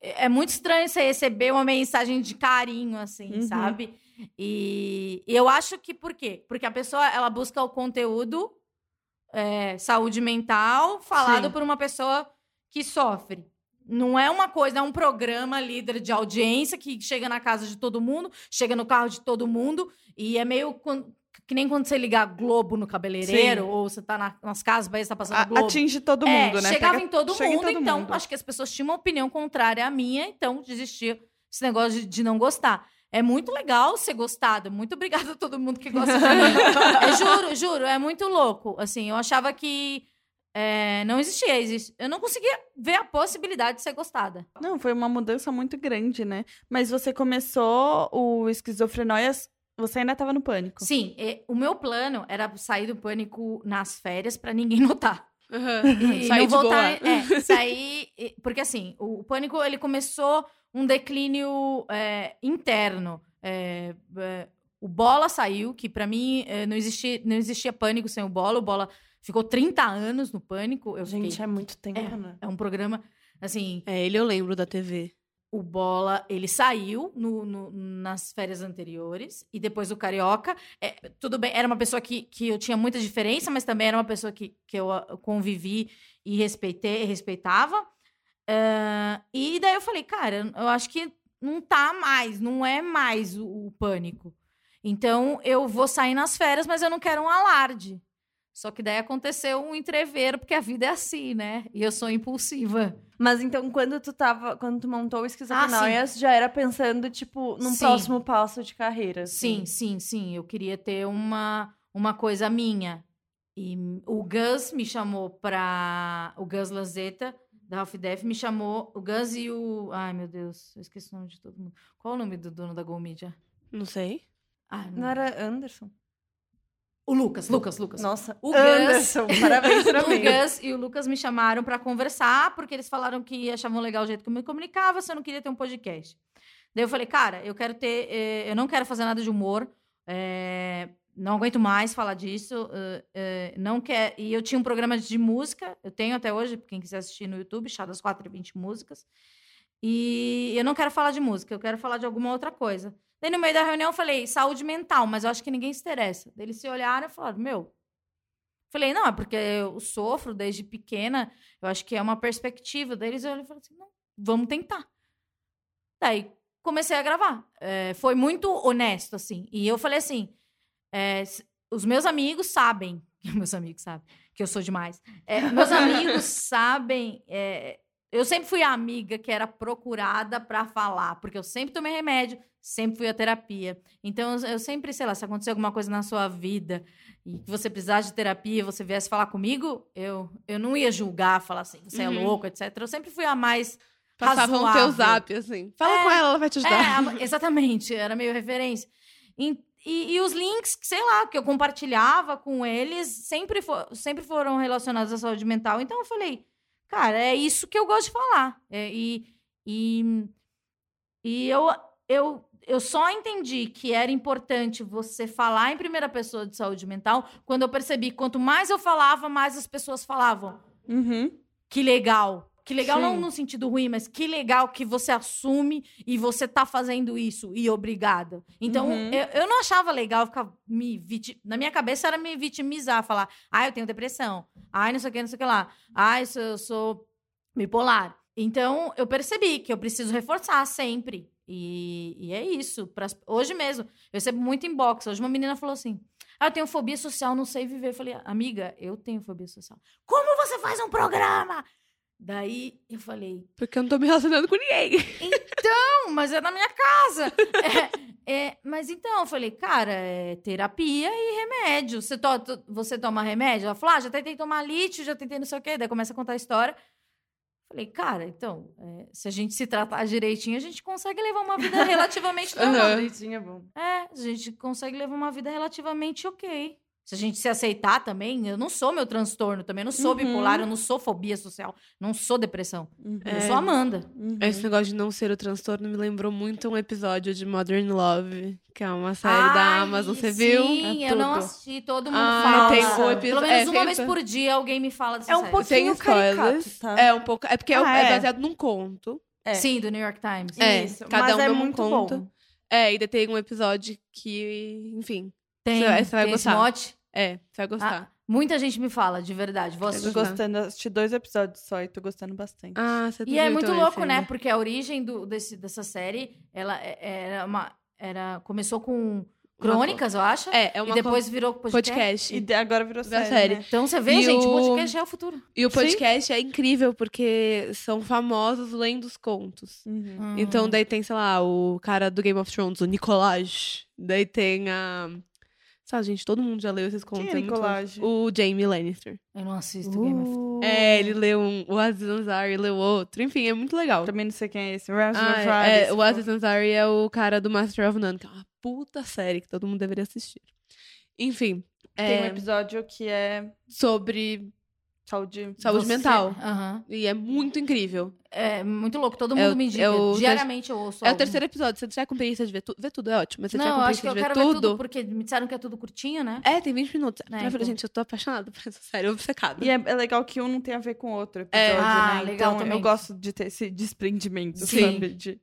é é muito estranho você receber uma mensagem de carinho, assim, Uhum. sabe? E, e eu acho que por quê? Porque a pessoa, ela busca o conteúdo, é, saúde mental, falado Sim. por uma pessoa que sofre. Não é uma coisa, é um programa líder de audiência que chega na casa de todo mundo, chega no carro de todo mundo, e é meio que nem quando você ligar Globo no cabeleireiro, Sim. ou você tá na- nas casas, vai estar passando A- Globo. atinge todo É, mundo, né? Chegava Pega- em todo chega em mundo, todo então mundo. acho que as pessoas tinham uma opinião contrária à minha, então desistia esse negócio de, de não gostar. É muito legal ser gostado. Muito obrigada a todo mundo que gosta de mim. Eu juro, juro, é muito louco. Assim, eu achava que é, não existia. Eu não conseguia ver a possibilidade de ser gostada. Não, foi uma mudança muito grande, né? Mas você começou o esquizofrenóias, você ainda tava no pânico. Sim, e o meu plano era sair do pânico nas férias pra ninguém notar. Uhum. E Sair não de voltar, boa. é, sair, porque assim, o, o pânico ele começou um declínio é, interno. É, é, o Bola saiu, que pra mim é, não, existia, não existia pânico sem o Bola. O Bola ficou 30 anos no pânico. Eu Gente, fiquei- é muito tempo, é, né? é um programa, assim, É, ele eu lembro da TV. O Bola, ele saiu no- no- nas férias anteriores e depois o Carioca. É, tudo bem, era uma pessoa que, que eu tinha muita diferença, mas também era uma pessoa que, que eu ah, convivi e respeitei, respeitava. Ah, e daí eu falei, cara, eu acho que não tá mais, não é mais o, o pânico. Então eu vou sair nas férias, mas eu não quero um alarde. Só que daí aconteceu um entreveiro, porque a vida é assim, né? E eu sou impulsiva. Mas então, quando tu tava, quando tu montou o Ah, Esquizofrenóias, já era pensando, tipo, num Sim. próximo passo de carreira. Sim, assim. sim, sim. Eu queria ter uma, uma coisa minha. E o Gus me chamou pra. O Gus Lazeta, da Half Def, me chamou. O Gus e o. Ai, meu Deus, eu esqueci o nome de todo mundo. Qual o nome do dono da Go Media? Não sei. Ai, Não era Anderson? O Lucas, Lucas, Lucas. Nossa, O Gus- Anderson, parabéns pra o mim. Gus e o Lucas me chamaram pra conversar, porque eles falaram que achavam legal o jeito que eu me comunicava, se eu não queria ter um podcast. Daí eu falei, cara, eu quero ter. eh, eu não quero fazer nada de humor. eh, não aguento mais falar disso. eh, não quer. E eu tinha um programa de música, eu tenho até hoje, quem quiser assistir no YouTube, Chá das 4 e 20 músicas. E eu não quero falar de música, eu quero falar de alguma outra coisa. Daí no meio da reunião eu falei, saúde mental, mas eu acho que ninguém se interessa. Daí eles se olharam e falaram, meu. Falei, não, é porque eu sofro desde pequena, eu acho que é uma perspectiva. Daí eles olharam e falaram assim, não, vamos tentar. Daí comecei a gravar. É, foi muito honesto, assim. E eu falei assim, é, os meus amigos sabem, meus amigos sabem, que eu sou demais. É, meus amigos sabem. eu sempre fui a amiga que era procurada pra falar, porque eu sempre tomei remédio, sempre fui à terapia. Então, eu- sempre, sei lá, se acontecer alguma coisa na sua vida e que você precisasse de terapia, você viesse falar comigo, eu, eu não ia julgar, falar assim, você é Uhum. louco, etc. Eu sempre fui a mais Passavam o teu zap, assim. Fala É, com ela, ela vai te É, ajudar. a- exatamente, era meio referência. E, e- e os links, sei lá, que eu compartilhava com eles, sempre, fo- sempre foram relacionados à saúde mental. Então eu falei, cara, é isso que eu gosto de falar. É, e e, e eu, eu, eu só entendi que era importante você falar em primeira pessoa de saúde mental quando eu percebi que quanto mais eu falava, mais as pessoas falavam. Uhum. Que legal. Que legal não Sim. no sentido ruim, mas que legal que você assume e você tá fazendo isso e obrigada. Então, Uhum. eu, eu não achava legal ficar me viti... Na minha cabeça era me vitimizar, falar, ah, eu tenho depressão. Ai, não sei o que, não sei o que lá. Ai, eu sou, eu sou bipolar. Então, eu percebi que eu preciso reforçar sempre. E, e é isso. Pras- Hoje mesmo, eu recebo muito inbox. Hoje uma menina falou assim, ah, eu tenho fobia social, não sei viver. Eu falei, amiga, eu tenho fobia social. Como você faz um programa? Daí eu falei, Porque eu não tô me relacionando com ninguém. não, mas é na minha casa. É, é, mas então, eu falei, cara, é terapia e remédio. Você, to- você toma remédio? Ela falou, ah, já tentei tomar lítio, já tentei não sei o quê. Daí começa a contar a história. Falei, cara, então, é, se a gente se tratar direitinho, a gente consegue levar uma vida relativamente normal. Aham. Leitinho é bom. É, a gente consegue levar uma vida relativamente ok. Se a gente se aceitar também, eu não sou meu transtorno também, eu não sou Uhum. bipolar, eu não sou fobia social, não sou depressão. Uhum. Eu sou Amanda. Uhum. Esse negócio de não ser o transtorno me lembrou muito um episódio de Modern Love, que é uma série da Ai, Amazon, você viu? Sim, É eu não assisti, todo mundo Ah, fala. tem um episódio. Pelo menos uma tem- vez por dia alguém me fala dessa É um série. pouquinho caricato, tá? É um pouco. É porque é- Ah, é é? baseado num conto. É. Sim, do New York Times. É, Isso, cada mas um é um muito conto. bom. É, e tem um episódio que, enfim. Tem, Você vai- tem esse gostar. mote. É, você vai gostar. Ah, muita gente me fala, de verdade. Vou assistir. Tô gostando, assisti dois episódios só e tô gostando bastante. Ah, você E é muito louco, esse né? ainda. Porque a origem do, desse, dessa série, ela é- era uma. Era, começou com crônicas, eu acho. É, é e uma depois virou podcast. podcast. E agora virou série, série. né? Então você vê, E gente, o podcast é o futuro. E o podcast é incrível porque são famosos lendo os contos. Uhum. Então, daí tem, sei lá, o cara do Game of Thrones, o Nicolaj. Daí tem a. Sabe, gente, todo mundo já leu esses contos. Quem é é Nicolaj? O Jamie Lannister. Eu não assisto Game of Thrones. É, ele leu um. O Aziz Ansari leu outro. Enfim, é muito legal. Também não sei quem é esse. Ah, é, é, o Aziz Ansari é o cara do Master of None, que é uma puta série que todo mundo deveria assistir. Enfim. Tem um é, episódio que é sobre Saúde. Saúde Você- mental. Aham. E é muito incrível. É muito louco, todo É mundo o- me é indica. o Diariamente eu ouço É o terceiro episódio. Se você tiver com preguiça de ver tudo, ver tudo é ótimo. Mas se você tiver Não, com eu acho que preguiça eu de quero ver ver tudo. tudo, porque me disseram que é tudo curtinho, né? É, tem 20 minutos. É, eu falei, então. gente, eu tô apaixonada por essa série, obcecada. E é, é legal que um não tem a ver com o outro É. episódio, Ah, né? legal então também. eu gosto de ter esse desprendimento, Sim. sabe? De-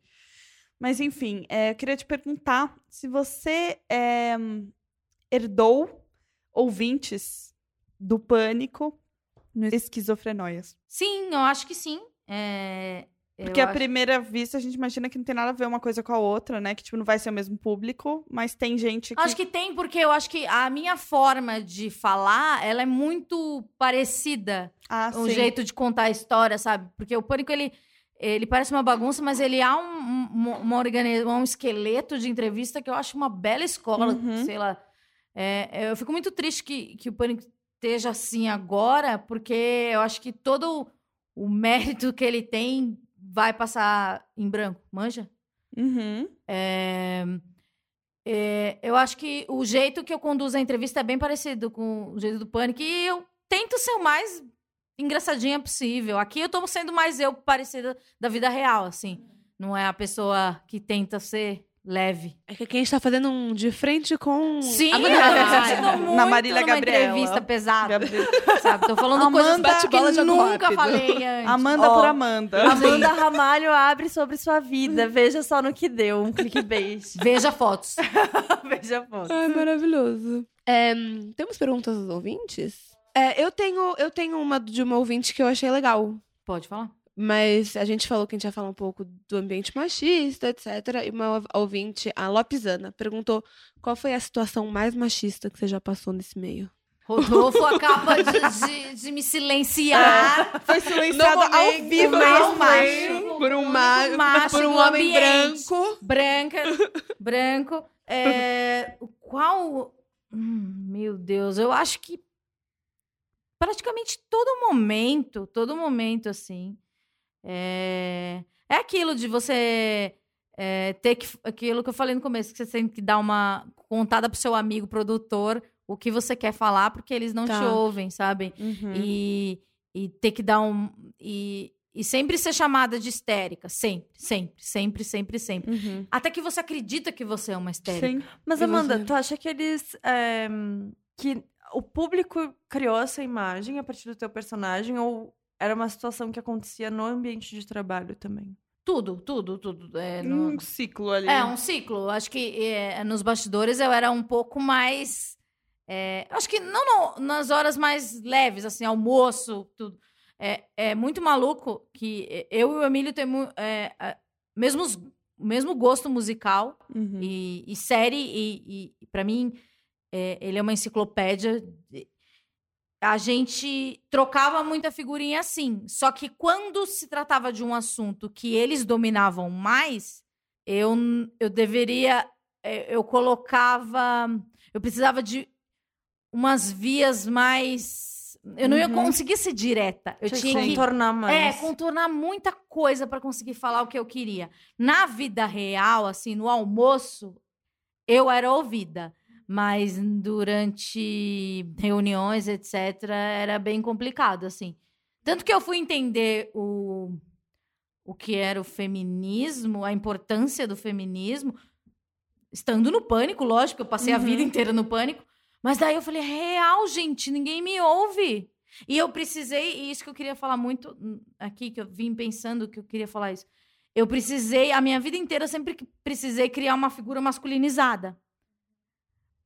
Mas enfim, é, eu queria te perguntar se você é, herdou ouvintes do pânico no esquizofrenóias. Sim, eu acho que sim. É, Porque à acho- primeira vista a gente imagina que não tem nada a ver uma coisa com a outra, né? Que tipo, não vai ser o mesmo público, mas tem gente que. Acho que tem, porque eu acho que a minha forma de falar, ela é muito parecida. Ah, O sim. jeito de contar a história, sabe? Porque o Pânico, ele, ele parece uma bagunça, mas ele há um, um, uma organi- um esqueleto de entrevista que eu acho uma bela escola, Uhum. sei lá. É, eu fico muito triste que, que o Pânico esteja assim agora, porque eu acho que todo o mérito que ele tem vai passar em branco, manja? Uhum. É, é, eu acho que o jeito que eu conduzo a entrevista é bem parecido com o jeito do Pânico. E eu tento ser o mais engraçadinha possível. Aqui eu tô sendo mais eu parecida da vida real, assim. Não é a pessoa que tenta ser leve. É que aqui a gente tá fazendo um de frente com. Sim, a Marília Na Marília numa Gabriela. entrevista pesada, Gabriel. sabe? Tô falando coisas Amanda- que Bate-bola de eu nunca rápido. falei antes. Amanda Ó, por Amanda. Amanda Ramalho abre sobre sua vida. Veja só no que deu, um clickbait. Veja fotos. Veja foto. Ai, maravilhoso. É, temos perguntas dos ouvintes? É, eu tenho, eu tenho uma de uma ouvinte que eu achei legal. Pode falar? Mas a gente falou que a gente ia falar um pouco do ambiente machista, etc. E uma ouvinte, a Lopesana, perguntou qual foi a situação mais machista que você já passou nesse meio. Rodolfo acaba de, de- de me silenciar. Foi silenciado ao vivo macho. Por um, único ma macho por um homem ambiente. branco. branca, branco. É, o qual. Hum, meu Deus, eu acho que praticamente todo momento, todo momento, assim. É, é aquilo de você é, ter que. Aquilo que eu falei no começo, que você tem que dar uma contada pro seu amigo produtor o que você quer falar, porque eles não Tá. te ouvem, sabe? Uhum. E, e ter que dar um. E, e sempre ser chamada de histérica. Sempre, sempre, sempre, sempre, sempre. Uhum. Até que você acredita que você é uma histérica. Sim. Mas, Amanda, você? tu acha que eles. é, que o público criou essa imagem a partir do teu personagem ou era uma situação que acontecia no ambiente de trabalho também? Tudo, tudo, tudo. É, no- Um ciclo ali. é um ciclo. Acho que é, nos bastidores eu era um pouco mais. é, acho que não no- nas horas mais leves, assim, almoço, tudo. É, é muito maluco que eu e o Emílio temos é, mesmos, o mesmo gosto musical. Uhum. E, e série, e, e para mim, é, ele é uma enciclopédia. A gente trocava muita figurinha assim. Só que quando se tratava de um assunto que eles dominavam mais, eu, eu deveria. é, Eu colocava. Eu precisava de umas vias mais. Eu não ia Uhum. conseguir ser direta. Eu tinha que. contornar mais. É, contornar muita coisa pra conseguir falar o que eu queria. Na vida real, assim, no almoço, eu era ouvida. Mas durante reuniões, etc., era bem complicado, assim. Tanto que eu fui entender o, o que era o feminismo, a importância do feminismo, estando no pânico, lógico, eu passei a Uhum. vida inteira no pânico. Mas daí eu falei, real, gente, ninguém me ouve. E eu precisei, e isso que eu queria falar muito aqui, que eu vim pensando que eu queria falar isso. Eu precisei, a minha vida inteira, eu sempre precisei criar uma figura masculinizada.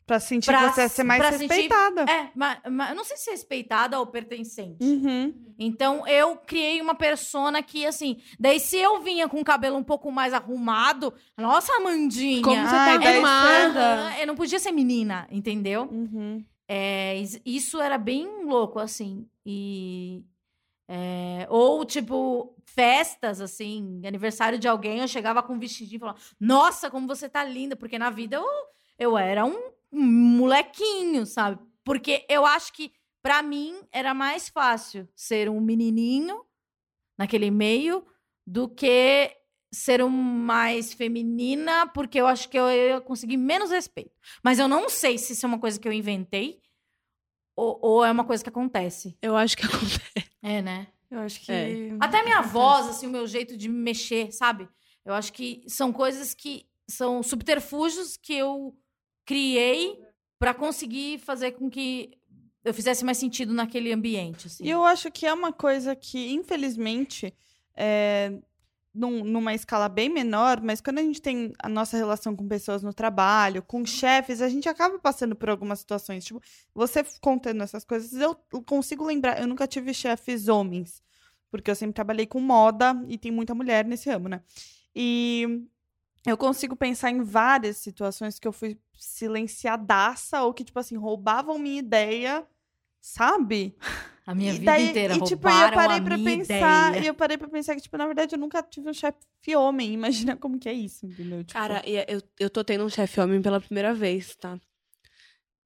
Pra sentir Pra você ia ser mais pra sentir- respeitada. É, mas, eu não sei se respeitada ou pertencente. Uhum. Então eu criei uma persona que, assim, daí se eu vinha com o cabelo um pouco mais arrumado, nossa, Amandinha. Como você Ai, tá daí arrumada? Eu não podia ser menina, entendeu? Uhum. É, is- isso era bem louco, assim. E. é, ou, tipo, festas, assim, aniversário de alguém, eu chegava com um vestidinho e falava: Nossa, como você tá linda! Porque na vida eu, eu era um molequinho, sabe? Porque eu acho que, pra mim, era mais fácil ser um menininho naquele meio do que ser um mais feminina, porque eu acho que eu ia conseguir menos respeito. Mas eu não sei se isso é uma coisa que eu inventei Ou, ou é uma coisa que acontece? Eu acho que acontece. É, né? Eu acho que. É. Até minha voz, assim, o meu jeito de me mexer, sabe? Eu acho que são coisas que são subterfúgios que eu criei pra conseguir fazer com que eu fizesse mais sentido naquele ambiente, assim. E eu acho que é uma coisa que, infelizmente, é, num- numa escala bem menor, mas quando a gente tem a nossa relação com pessoas no trabalho, com chefes, a gente acaba passando por algumas situações. Tipo, você contando essas coisas, eu consigo lembrar. Eu nunca tive chefes homens, porque eu sempre trabalhei com moda e tem muita mulher nesse ramo, né? E eu consigo pensar em várias situações que eu fui silenciadaça ou que, tipo assim, roubavam minha ideia, sabe? A minha E vida daí- inteira e, tipo, eu roubaram parei a pra minha pensar, ideia. e eu parei pra pensar que, tipo, na verdade, eu nunca tive um chefe homem. Imagina como que é isso, entendeu? Tipo, Cara, e eu, eu tô tendo um chefe homem pela primeira vez, tá?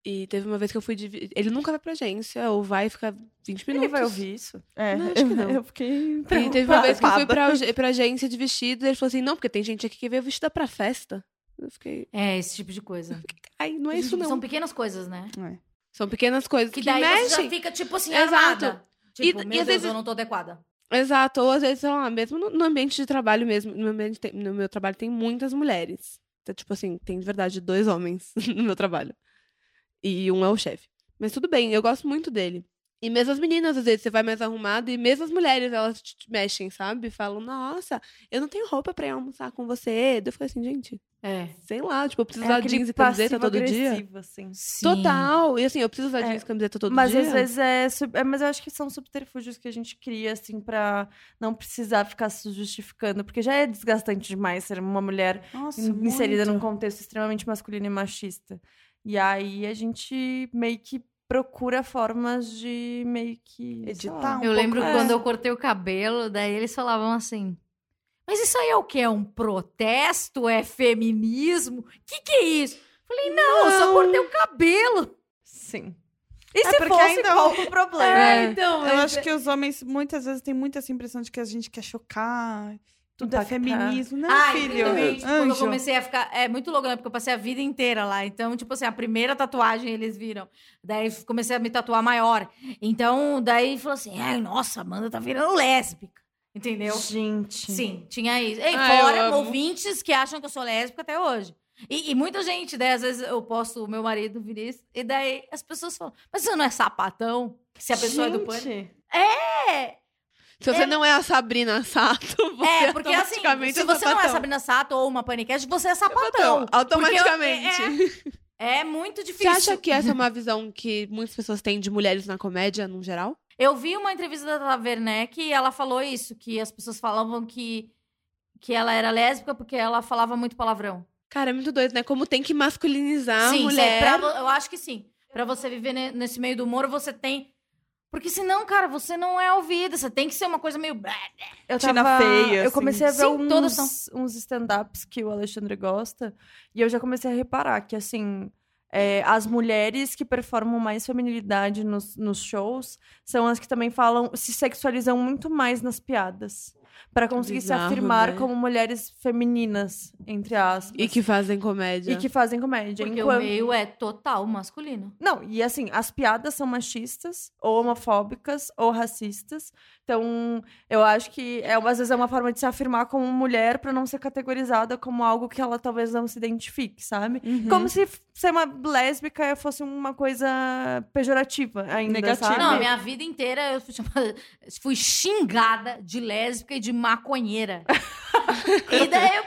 E teve uma vez que eu fui. divi- Ele nunca vai pra agência, ou vai ficar 20 minutos. Ele vai ouvir isso? é, Não, acho que não. eu fiquei E teve uma vez que eu fui pra, pra agência de vestido, e ele falou assim: não, porque tem gente aqui que veio vestida pra festa. Eu fiquei. É, esse tipo de coisa. Ai, não é isso não. São pequenas coisas, né? É. São pequenas coisas que, Que daí você já mexem. fica, tipo assim, Exato. armada. E- Tipo, e meu às Deus, vezes- eu não tô adequada. Exato, ou às vezes, sei lá, mesmo no, no ambiente de trabalho mesmo, no, ambiente tem- no meu trabalho tem muitas mulheres. Então, tipo assim, tem de verdade dois homens no meu trabalho. E um é o chefe. Mas tudo bem, eu gosto muito dele. E mesmo as meninas, às vezes, você vai mais arrumado, e mesmo as mulheres, elas te- mexem, sabe? Falam, nossa, eu não tenho roupa pra ir almoçar com você. Daí Eu falei assim, gente, É. sei lá, tipo, eu preciso É usar jeans e camiseta todo dia. Assim. Sim. Total. E assim, eu preciso usar É, jeans e camiseta todo mas dia. às vezes é, sub- é. Mas eu acho que são subterfúgios que a gente cria, assim, pra não precisar ficar se justificando. Porque já é desgastante demais ser uma mulher Nossa, in- inserida muito. num contexto extremamente masculino e machista. E aí a gente meio que procura formas de meio que. Editar um Eu pouco lembro mais. quando eu cortei o cabelo, daí eles falavam assim. Mas isso aí é o quê? É um protesto? É feminismo? Que que é isso? Falei, não, eu só Não. cortei o cabelo. Sim. E É se porque fosse, ainda- qual o problema? É. então. Eu mas- acho que os homens, muitas vezes, têm muito essa impressão de que a gente quer chocar. Tudo é feminismo. Não, Ah, filho. exatamente. Quando eu Anjo. comecei a ficar. É muito louco, né? Porque eu passei a vida inteira lá. Então, tipo assim, a primeira tatuagem eles viram. Daí comecei a me tatuar maior. Então, daí falou assim: ai, nossa, a Amanda tá virando lésbica. Entendeu? Gente. Sim, tinha isso. E Ah, eu fora ouvintes que acham que eu sou lésbica até hoje. E, e muita gente, daí às vezes eu posto o meu marido Vinícius, e daí as pessoas falam, mas você não é sapatão? Se a pessoa é do pânico. Gente. É, Se você não é a Sabrina Sato, você é, porque assim, automaticamente se é você não é sapatão. Sabrina Sato ou uma panicast, você é sapatão. Então, automaticamente. Porque É muito Você difícil. acha que essa é uma visão que muitas pessoas têm de mulheres na comédia, no geral? Eu vi uma entrevista da Tata Werneck e ela falou isso, que as pessoas falavam que, que ela era lésbica porque ela falava muito palavrão. Cara, é muito doido, né? Como tem que masculinizar a sim, mulher. pra vo- eu acho que sim. Pra você viver ne- nesse meio do humor, você tem. Porque senão, cara, você não é ouvida. Você tem que ser uma coisa meio. Eu Tina tava, feia, Eu comecei a ver Sim, todas uns, uns stand-ups que o Alexandre gosta. E eu já comecei a reparar que, assim, é, as mulheres que performam mais feminilidade nos, nos shows são as que também falam, se sexualizam muito mais nas piadas. Pra conseguir se Bizarro, afirmar né? como mulheres femininas, entre aspas. E que fazem comédia. E que fazem comédia. Porque enquanto... o meio é total masculino. Não, e assim, as piadas são machistas, ou homofóbicas, ou racistas. Então, eu acho que é, às vezes é uma forma de se afirmar como mulher pra não ser categorizada como algo que ela talvez não se identifique, sabe? Uhum. Como se ser uma lésbica fosse uma coisa pejorativa ainda, Negativa. sabe? Não, a minha vida inteira eu fui, chamada- fui xingada de lésbica e de maconheira. e daí eu-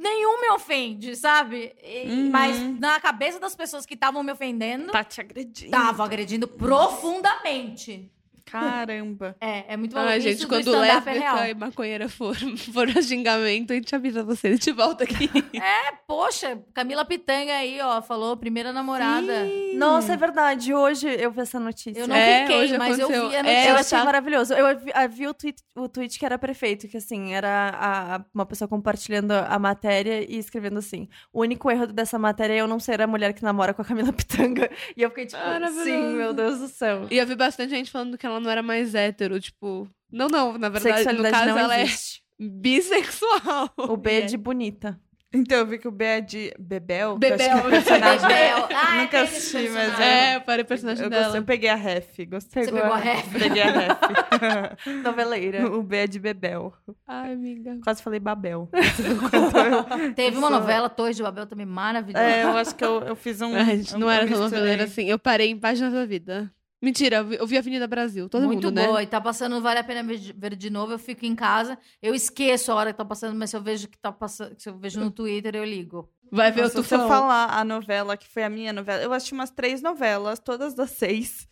nenhum me ofende, sabe? E- Uhum. Mas na cabeça das pessoas que estavam me ofendendo, Tá te agredindo. estavam agredindo profundamente. Caramba. É, é muito bom. Ah, Isso gente, do quando stand-up é e maconheira for, for a xingamento, a gente avisa você, a gente volta aqui. É, poxa, Camila Pitanga aí, ó, falou primeira namorada. Nossa, é verdade. Hoje eu vi essa notícia. Eu não É, fiquei, hoje mas eu aconteceu. vi a É, notícia. Eu ela achei tá- maravilhoso. Eu vi, eu vi o, tweet, o tweet que era perfeito, que assim, era a- a- uma pessoa compartilhando a matéria e escrevendo assim: o único erro dessa matéria é eu não ser a mulher que namora com a Camila Pitanga. E eu fiquei tipo, Maravilhoso. sim, meu Deus do céu. E eu vi bastante gente falando que ela não era mais hétero, tipo... Não, não, na verdade, no Sexualidade caso, não ela existe. é bissexual. O B é de bonita. Então, eu vi que o B é de Bebel. que eu acho que é Bebel. personagem. Bebel. Ah, é Nunca assisti, mas personagem. É, eu parei o personagem Eu, dela. gostei, eu peguei a ref, gostei. Você pegou a ref? Peguei a ref. Noveleira. o B é de Bebel. Ai, amiga. Quase falei Babel. Teve uma novela, Torres de Babel, também maravilhosa. É, eu acho que eu, eu fiz um. A gente não eu era tão noveleira assim. Eu parei em Páginas da Vida. Mentira, eu vi, Avenida Brasil. Todo Muito mundo, né? boa. E tá passando, vale a pena ver de- novo. Eu fico em casa, eu esqueço a hora que tá passando, mas se eu vejo que tá passando, se eu vejo no Twitter, eu ligo. Vai ver Nossa, o se eu tufão. falar a novela que foi a minha novela, eu assisti umas três novelas, todas das seis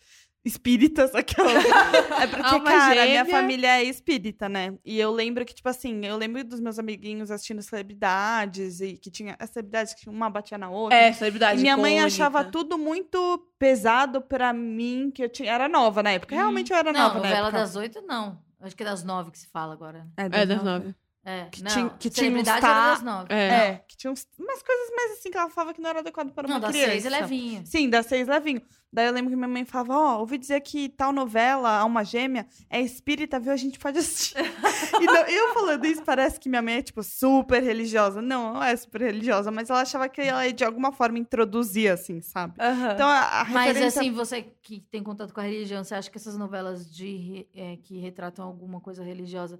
espíritas, aquela. É porque, Alma cara, a minha gêmea. família é espírita, né? E eu lembro que, tipo assim, eu lembro dos meus amiguinhos assistindo celebridades e que tinha as celebridades que uma batia na outra. É, celebridade E minha mãe icônica. achava tudo muito pesado pra mim, que eu tinha. Era nova na época. Realmente eu era Não, nova na novela época. das oito, não. Acho que é das nove que se fala agora. É, É, das nove. É, Que não. tinha- que tinha uns tá- das. É. É, que tinha uns- umas coisas mais assim que ela falava que não era adequado para uma Não, das criança. seis é levinho. Sim, das seis levinho. Daí eu lembro que minha mãe falava, ó, ouvi dizer que tal novela, Alma Gêmea, é espírita, viu? A gente pode assistir. e não- eu falando isso, parece que minha mãe é, tipo, super religiosa. Não, não é super religiosa, mas ela achava que ela, de alguma forma, introduzia, assim, sabe? Aham. Então, a, a Mas referência... assim, você que tem contato com a religião, você acha que essas novelas de, é, que retratam alguma coisa religiosa,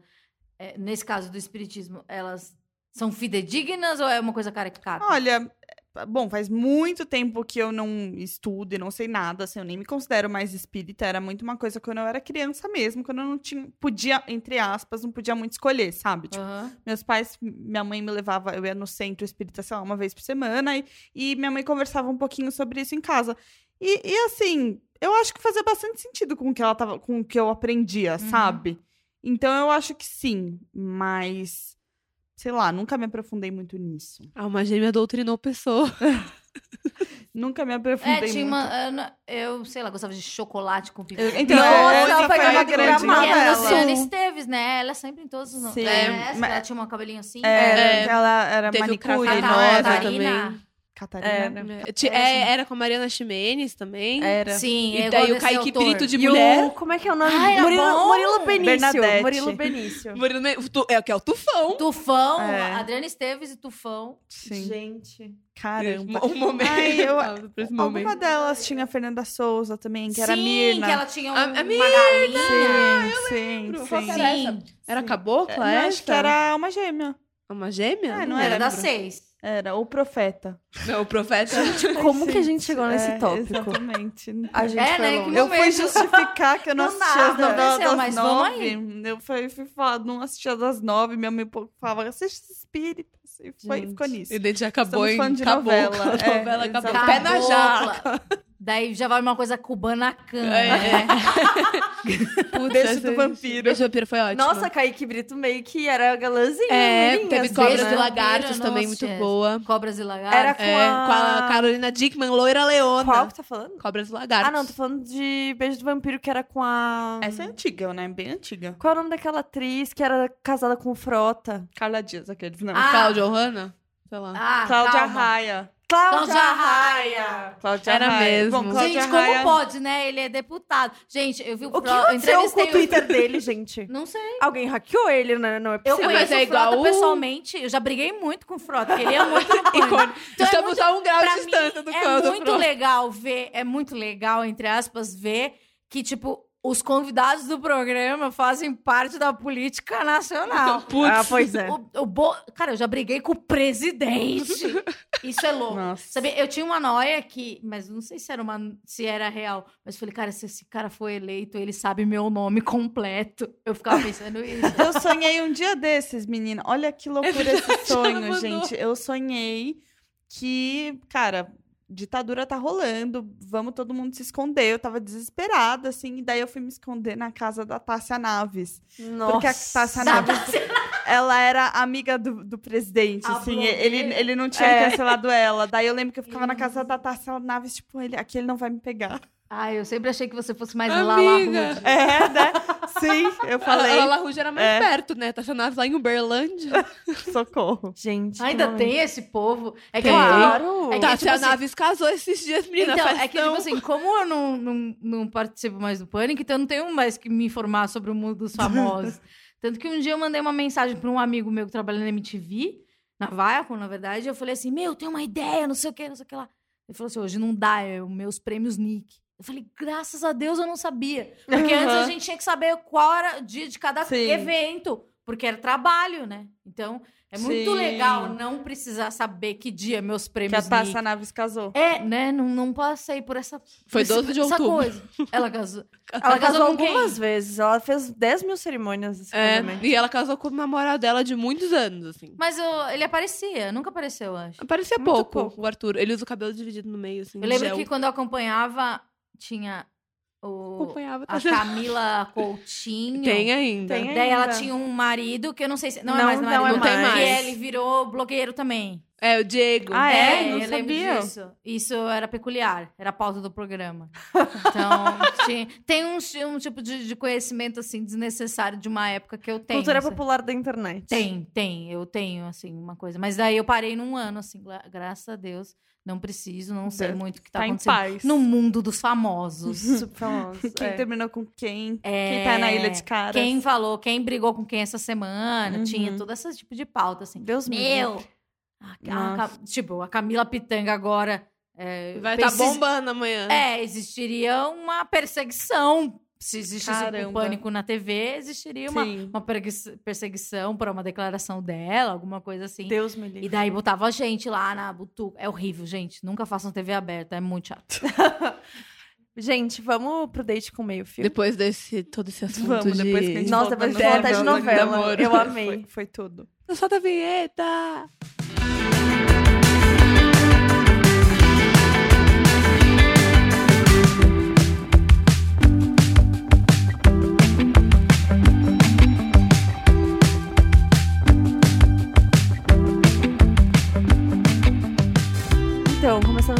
é, nesse caso do espiritismo, elas são fidedignas ou é uma coisa caricata? Olha, bom, faz muito tempo que eu não estudo e não sei nada, assim, eu nem me considero mais espírita, era muito uma coisa quando eu era criança mesmo, quando eu não tinha, podia, entre aspas, não podia muito escolher, sabe? Tipo, Aham. meus pais, minha mãe me levava, eu ia no centro espírita, sei lá, uma vez por semana, e, e minha mãe conversava um pouquinho sobre isso em casa. E, e, assim, eu acho que fazia bastante sentido com o que ela tava, com o que eu aprendia, Uhum. sabe? Então eu acho que sim, mas sei lá, nunca me aprofundei muito nisso. A Alma Gêmea doutrinou pessoa. Nunca me aprofundei É, tinha muito. uma. eu não- Eu, sei lá, gostava de chocolate com pipoca. Então, Nossa, essa ela foi pegava uma de grande da novela. Ciane Esteves, né? Ela é sempre em todos os nomes. Sim, É, ela tinha um cabelinho assim. É. que ela era Teve o manicure, nossa. Catarina. também. Catarina. Era. É, é, era com a Mariana Ximenes também. Era. Sim, E é daí o Kaique autor. Brito de E mulher. o... Como é que é o nome? Era Murilo! Murilo Benício. Bernadette. Murilo Benício. Murilo Me- o tu- É, que é o Tufão. Tufão, É. Adriana Esteves e Tufão. Sim. Gente. Caramba. Um momento. Ai, eu- Alguma delas tinha a Fernanda Souza também, que era Sim, Mirna. que ela tinha um, A- a uma Mirna! galinha. Sim, sim, Qual sim. que era Sim. Era cabocla, Não, essa? acho que era uma gêmea. Uma gêmea? É, não Não era era das lembro. seis. Era, o profeta. Não, o profeta. Como que a gente chegou nesse É, tópico? Exatamente. A gente É, foi né. Eu fui justificar que eu não assistia as nada, novelas aconteceu, das nove. Eu fui, fui falar, não assistia das nove. Minha mãe falava, assiste espíritas. E foi, Gente. ficou nisso. E daí já acabou Estamos em de acabou. novela. A É, novela acabou. Pé na jaca. Daí já vai uma coisa cubana cana. É. Putz, Beijo do vampiro. Beijo do vampiro foi ótimo. Nossa, Kaique Brito meio que era galãzinho. é, menininha, teve assim, Cobras né? e Lagartos Nossa, também, muito yes. boa. Cobras e lagartos. Era com É, a... com a Carolina Dickman, loira leona. Qual que tá falando? Cobras e Lagartos. Ah, não, tô falando de Beijo do Vampiro, que era com a... Essa é antiga, né? Bem antiga. Qual é o nome daquela atriz que era casada com o Frota? Carla Dias, aqueles, não. Ah, Cláudia Ohana? Sei lá. Ah, Cláudia calma. Raia. Cláudia Raia. Cláudia Era Raia. mesmo. Bom, Cláudia Gente, Raia... como pode, né? Ele é deputado. Gente, eu vi o, O que eu aconteceu com o entrevistei Twitter dele, gente? Não sei. Alguém hackeou ele, né? Não é Eu possível. conheço mas é o Frota igual o- pessoalmente. Eu já briguei muito com o Frota, porque ele é muito no pânico. Então é Estamos muito- a um grau pra de distância do mim, é muito legal ver, é muito legal, entre aspas, ver que, tipo, os convidados do programa fazem parte da política nacional. Putz. Ah, pois é. O, o Bo- Cara, eu já briguei com o presidente. Isso é louco. Nossa. Sabe, eu tinha uma noia que, mas não sei se era uma, se era real, mas eu falei, cara, se esse cara for eleito, ele sabe meu nome completo. Eu ficava pensando isso. Eu sonhei um dia desses, menina. Olha que loucura verdade, esse sonho, gente. Eu sonhei que, cara, ditadura tá rolando, vamos todo mundo se esconder. Eu tava desesperada, assim, e daí eu fui me esconder na casa da Tássia Naves. Nossa. Porque a Tássia Naves, ela era amiga do, do presidente, A assim, blogueira. ele, ele não tinha É. cancelado ela. Daí eu lembro que eu ficava na casa da Tássia Naves, tipo, ele, aqui ele não vai me pegar. Ai, eu sempre achei que você fosse mais Amiga. Lala Rude. É, né? Sim, eu falei, A Lala Rouge era mais É. perto, né? Tá chamada lá em Uberlândia. socorro. Gente, Ainda tem esse povo. É que Tem. Claro. É que, Tá, tipo assim- Naves casou esses dias, menina, Então, festão. é que, tipo assim, como eu não, não, não participo mais do Pânico, então eu não tenho mais que me informar sobre o mundo dos famosos. Tanto que um dia eu mandei uma mensagem para um amigo meu que trabalha na MTV, na Viacom, na verdade, eu falei assim, meu, tem uma ideia, não sei o que, não sei o que lá. Ele falou assim, hoje não dá, é os meus prêmios Nick. Eu falei, graças a Deus eu não sabia. Porque antes a gente tinha que saber qual era o dia de cada Sim. evento, porque era trabalho, né? Então, é muito Sim. legal não precisar saber que dia meus Que prêmios a Tassa. Naves casou. É, né? Não, não passei por essa. Foi esse- 12 de essa outubro. coisa. Ela casou. Ela, casou com quem? algumas vezes. Ela fez 10 mil cerimônias É, e ela casou com o namorado dela de muitos anos, assim. Mas eu- ele aparecia, nunca apareceu, eu acho. Parecia Muito pouco, pouco. o Arthur. Ele usa o cabelo dividido no meio, assim. Eu lembro gel. que quando eu acompanhava, tinha o, acompanhava. a Camila Coutinho. Tem ainda. Tem Daí ela ainda. tinha um marido, que eu não sei se. Não, é Não, mais não marido, é não mais. Que ele virou blogueiro também. É, o Diego. Ah, é? Não eu lembro sabia. disso. Isso era peculiar, era a pauta do programa. Então, tinha- tem um, um tipo de, de conhecimento, assim, desnecessário de uma época que eu tenho. Cultura assim. popular da internet. Tem, tem, eu tenho, assim, uma coisa. Mas daí eu parei num ano, assim, gra- graças a Deus. Não preciso, não sei Deus. muito o que tá, Tá acontecendo no mundo dos famosos. Super famoso. Quem é. terminou com quem? É, Quem tá na Ilha de Caras? Quem falou, quem brigou com quem essa semana. Uhum. Tinha todo esse tipo de pauta, assim. Deus me Meu! a- a- tipo, a Camila Pitanga agora. é, Vai estar precisa- bombando amanhã. É, existiria uma perseguição. Se existisse um pânico na TV, existiria uma, Sim. uma perseguição por uma declaração dela, alguma coisa assim. Deus me E livre. daí botava a gente lá na butuca. É horrível, gente. Nunca façam TV aberta, é muito chato. Gente, vamos pro date com meio fio. Depois desse, todo esse assunto Vamos, de... depois que a gente Nossa, depois de até de novela, novela. Eu amei. Foi, foi tudo. Solta a vinheta!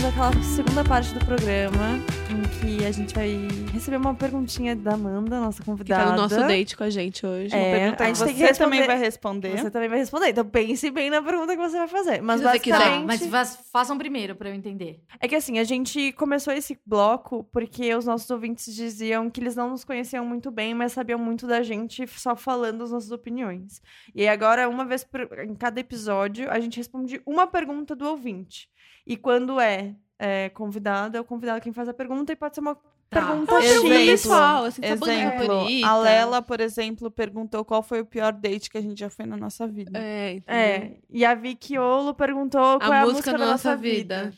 Aquela segunda parte do programa, em que a gente vai receber uma perguntinha da Amanda, nossa Que convidada. tá no nosso date com a gente hoje. É, Pergunta a que gente tem que você também responder- vai responder. Você também vai responder. Então pense bem na pergunta que você vai fazer. Mas Se você quiser. basicamente... Mas façam primeiro pra eu entender. É que assim, a gente começou esse bloco porque os nossos ouvintes diziam que eles não nos conheciam muito bem, mas sabiam muito da gente só falando as nossas opiniões. E aí agora, uma vez por, em cada episódio, a gente responde uma pergunta do ouvinte. E quando é, é convidado, é o convidado quem faz a pergunta e pode ser uma Tá. pergunta Exemplo. pessoal, assim, Exemplo, bonita. a Lela, por exemplo, perguntou qual foi o pior date que a gente já foi na nossa vida. É? É, e a Vicky Olo perguntou qual é a música da nossa vida.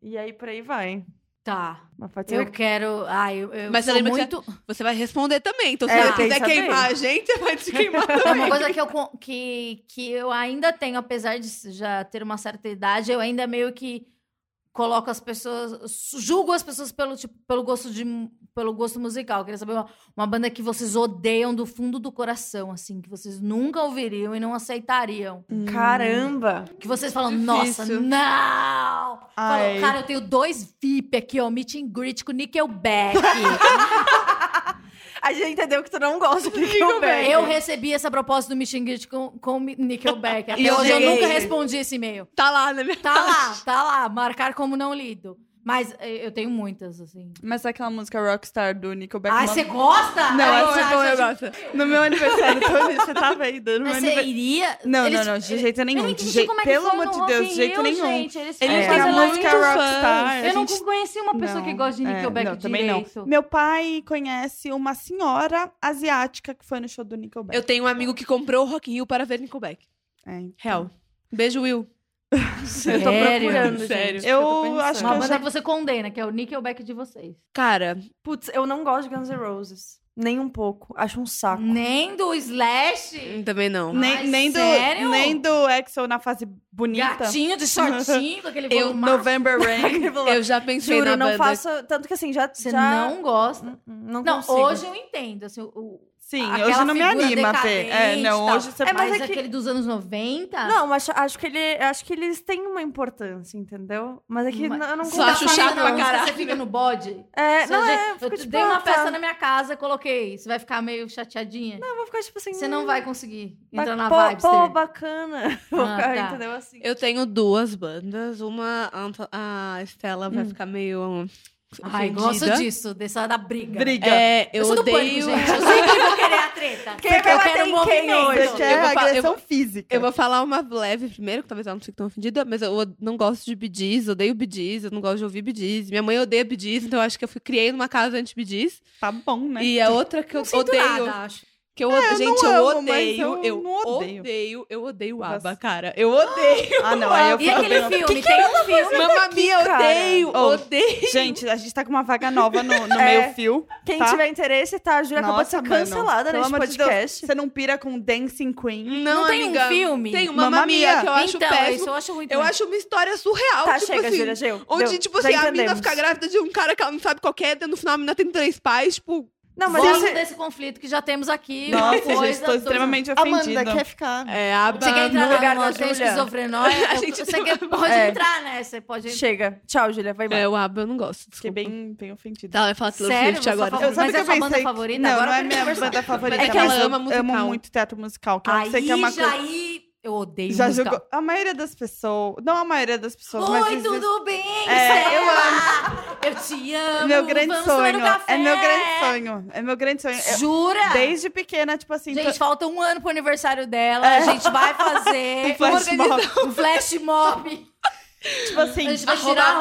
E aí por aí vai. Tá. Eu quero. Ai, eu, eu Mas sou lembra que muito. Você vai responder também. Então, se É, você que quiser saber. queimar a gente, você vai se queimar É também. uma coisa que eu, que, que eu ainda tenho, apesar de já ter uma certa idade, eu ainda meio que coloco as pessoas, julgo as pessoas pelo, tipo, pelo, gosto, de, pelo gosto musical. Eu queria saber uma, uma banda que vocês odeiam do fundo do coração, assim, que vocês nunca ouviriam e não aceitariam. Hum. Caramba! Que vocês falam, Difícil. nossa, não! Falam, cara, eu tenho dois VIP aqui, ó, meet and greet com Nickelback. A gente entendeu que tu não gosta de Nickelback. eu recebi essa proposta do greet com, com Nickelback. Até E eu hoje eu neguei. nunca respondi esse e-mail. Tá lá, né? Tá lá, tá lá, marcar como não lido. Mas eh, eu tenho muitas, assim. Mas aquela música Rockstar do Nickelback. Uma- você gosta? Não, Ai, essa é boa, eu gosto. No meu aniversário, todo você tava aí dando Mas você iria... Não, Eles- não, não, de jeito nenhum. De entendi jeito- como é que Pelo amor de Deus, de jeito Rio, nenhum. Gente, eles têm a música muito Rockstar. Eu não conheci uma pessoa que gosta de é, Nickelback não, também direito. não. Meu pai conhece uma senhora asiática que foi no show do Nickelback. Eu tenho um amigo que comprou o Rock in Rio para ver Nickelback. É, então. Real. Beijo, Will. Eu tô Sério? procurando, Sério. gente. Eu acho que Uma banda já- que você condena, que é o Nickelback de vocês. Cara, Putz, eu não gosto de Guns N' Roses. Nem um pouco. Acho um saco. Nem do Slash. também não. Nem, Ai, nem, do, sério? nem do EXO na fase bonita. Gatinho de shortinho, com aquele Eu. November Rain. Eu já pensei Juro, na não banda. faço. Tanto que assim, já. Você já... não gosta. Não, Não, consigo. hoje eu entendo. Assim, o, Sim, aquela hoje não me anima a ver. É, não, tal. hoje você... É, mas mas é que- aquele dos anos 90... Não, mas acho que, ele, acho que eles têm uma importância, entendeu? Mas é que Mas- não- eu não Só Você acho chato pra caralho. Você fica no bode? É, Você não já- é. Eu eu fico, te tipo, dei uma ah, festa tá. na minha casa, coloquei. Você vai ficar meio chateadinha? Eu vou ficar tipo assim. Você não vai conseguir ba- entrar na pô, vibe. Pô, bacana. Vou Ah, ficar, tá. entendeu? Assim. Eu tenho duas bandas. Uma, a Estela vai Hum. ficar meio Ai, gosto disso, dessa da briga. Briga. É, eu, Eu, sou do odeio. pânico, gente. Eu sempre vou querer a treta. Quem eu quero um movimento. hoje? Você quer Eu vou eu agressão vou- física. Eu vou falar uma leve primeiro, que talvez ela não fique tão ofendida, mas eu não gosto de BDs, odeio BDs, eu não gosto de ouvir BDs. Minha mãe odeia BDs, então eu acho que eu fui, criei numa casa anti-BDs. Tá bom, né? E a outra que eu Não odeio. nada, acho. Que eu odeio. eu gente, eu amo, mas odeio. eu Eu, não odeio. odeio. Eu odeio o ABBA, cara. Eu odeio. Ah, não, aí eu E aquele bem... filme? Tem um filme. Mamma Mia, odeio. Oh, Odeio. Gente, a gente tá com uma vaga nova no, no É. meio fio. Quem tá? tiver interesse, tá? A Júlia acabou de ser mano. cancelada neste amor de Deus, podcast. Você não pira com Dancing Queen? Não, Não tem um filme? Tem o Mamma Mia, Mia. que eu acho então, péssimo. isso eu acho ruim Eu também. acho uma história surreal. Tá, tipo chega, assim, Júlia. Onde, Deu, tipo assim, a mina entendemos. fica grávida de um cara que ela não sabe qual que é, daí no final a mina tem três pais, tipo... Não, mas Vamos esse... desse conflito que já temos aqui. Nossa, uma gente, coisa, tô toda- extremamente Amanda ofendida. quer ficar. É, a Você quer entrar no lugar da Júlia? esquizofrenóia? A Eu- gente Você não- quer- pode É. entrar, né? Você pode. Chega. Tchau, Júlia. Vai embora. É, o ABBA eu não gosto, Fiquei desculpa. bem, bem ofendida. Tá, vai falar Taylor Sério? Swift Você agora. fala- Eu, sabe Mas que é eu sua banda favorita? Não, Agora não é eu minha conversar. banda favorita, É que ela mas eu ama musical. amo muito teatro musical. Que eu Aí, sei que é uma coisa... Jair, eu odeio Já musical. jogou... A maioria das pessoas... Não a maioria das pessoas, mas... Oi, existe- tudo bem, É, eu Stella? Eu te amo. Meu grande Vamos tomar sonho. É meu grande sonho. É meu grande sonho. Eu- Jura? desde pequena, tipo assim... Gente, tô- falta um ano pro aniversário dela. A gente vai fazer Um flash mob. um flash mob. Tipo assim,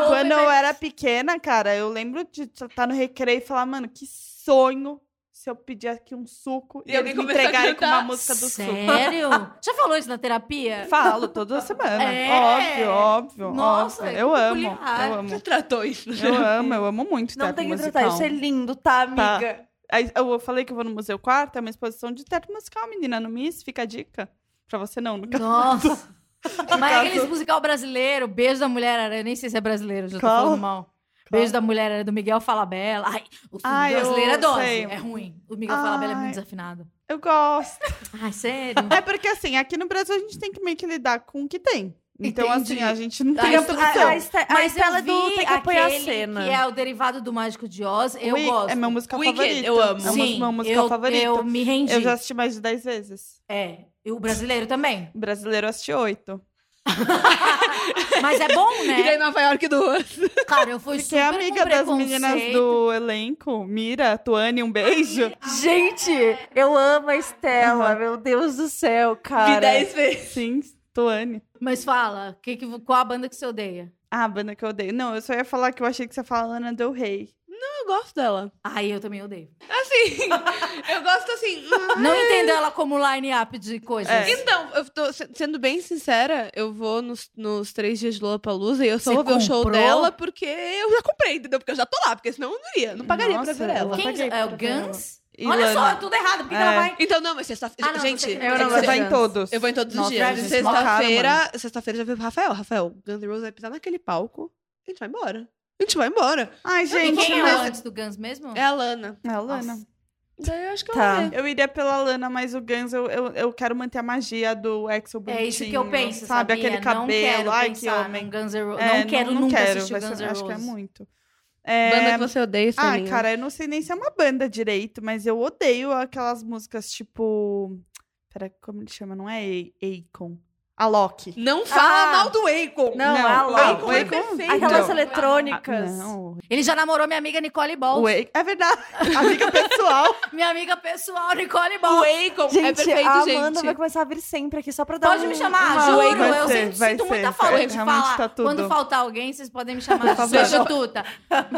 quando eu era pequena, cara, eu lembro de estar no recreio e falar, mano, que sonho se eu pedir aqui um suco e, E alguém eles me entregarem com uma música do suco. Sério? Já falou isso na terapia? Falo toda semana. É. Óbvio, óbvio. Nossa, óbvio. que Eu amo, eu Você amo. tratou isso. Eu amo, eu amo muito Não teatro tem que musical. tratar. Isso é lindo, tá, Tá. amiga? Aí eu falei que eu vou no Museu Quarto, é uma exposição de teatro musical, menina, no Miss, fica a dica. Pra você não, no caso. Nossa. Mas caso- aquele musical brasileiro, Beijo da Mulher Aranha, nem sei se é brasileiro, já tô Qual? falando mal. Beijo da Mulher Aranha, do Miguel Falabella. Ai, o filme Ai, brasileiro é dose, sei. é ruim. O Miguel Falabella é muito Ai. desafinado. Eu gosto. Ai, sério? É porque, assim, aqui no Brasil a gente tem que meio que lidar com o que tem. Então, Entendi. assim, a gente não Tá, tem outra A, opção. a, Este- a Estela do tem que apoiar a cena. que é o derivado do Mágico de Oz, eu Wi- gosto. É meu musical Wicked, favorito. eu amo. É o Sim, meu musical eu, favorito. eu me rendi. Eu já assisti mais de 10 vezes. É, e o brasileiro também. O brasileiro eu assisti 8. Mas é bom, né? Nova York duas. Cara, eu fui Fiquei super amiga com das meninas do elenco. Mira, Tuane, um beijo. Gente, eu amo a Estela. Meu Deus do céu, cara. Vi dez vezes. Sim, Tuane. Mas fala, que, que, qual a banda que você odeia? Ah, a banda que eu odeio. Não, eu só ia falar que eu achei que você ia falar Lana Del Rey. Eu gosto dela. Ai, eu também odeio. Assim, eu gosto assim. Não entendo ela como line-up de coisas. É. Então, eu tô se- sendo bem sincera, eu vou nos, nos três dias de Lollapalooza e eu só Você vou ver o show comprou? dela porque eu já comprei, entendeu? Porque eu já tô lá, porque senão eu não iria, não pagaria Nossa, pra ver ela. Quem paguei é o pra. Guns? Olha só, é tudo errado. Por que, que É. ela vai? Então, não, mas sexta-feira. Ah, não, gente, você- eu é não que Você vai em todos. eu vou em todos os Nossa, dias. Travis Sexta-feira, sexta-feira já veio o Rafael. Rafael, Guns N' Roses vai pisar naquele palco. A gente vai embora. A gente vai embora. Ai, E gente, quem é mas... antes do Guns mesmo? É a Lana. É a Lana. Nossa. Daí eu acho que Tá. é. Eu iria pela Lana, mas o Guns, eu, eu, eu quero manter a magia do Axel É isso que eu bonitinho, penso, sabe? sabia? Aquele Não cabelo. Ai, que homem. Guns N' Roses. É, não quero não nunca quero, assistir Guns ser- N' Acho que é Roses. muito. Banda É... que você odeia, Ah, cara, eu não sei nem se é uma banda direito, mas eu odeio aquelas músicas tipo. Pera, como ele chama? Não é A- Akon. A Loki. Não fala Ah. mal do Akon. Não, Não, é a o Loki. Akon é perfeito. Aquelas Não. eletrônicas. Ah, não. Ele já namorou minha amiga Nicole Ball. O A- É verdade. Amiga pessoal. Minha amiga pessoal, Nicole O Ball. Akon é perfeito, a gente. Amanda vai começar a vir sempre aqui só pra dar Pode um- me chamar, uma- juro. Vai eu ser, sempre vai sinto ser, muita falta de realmente falar. tá. Quando faltar alguém, vocês podem me chamar de substituta.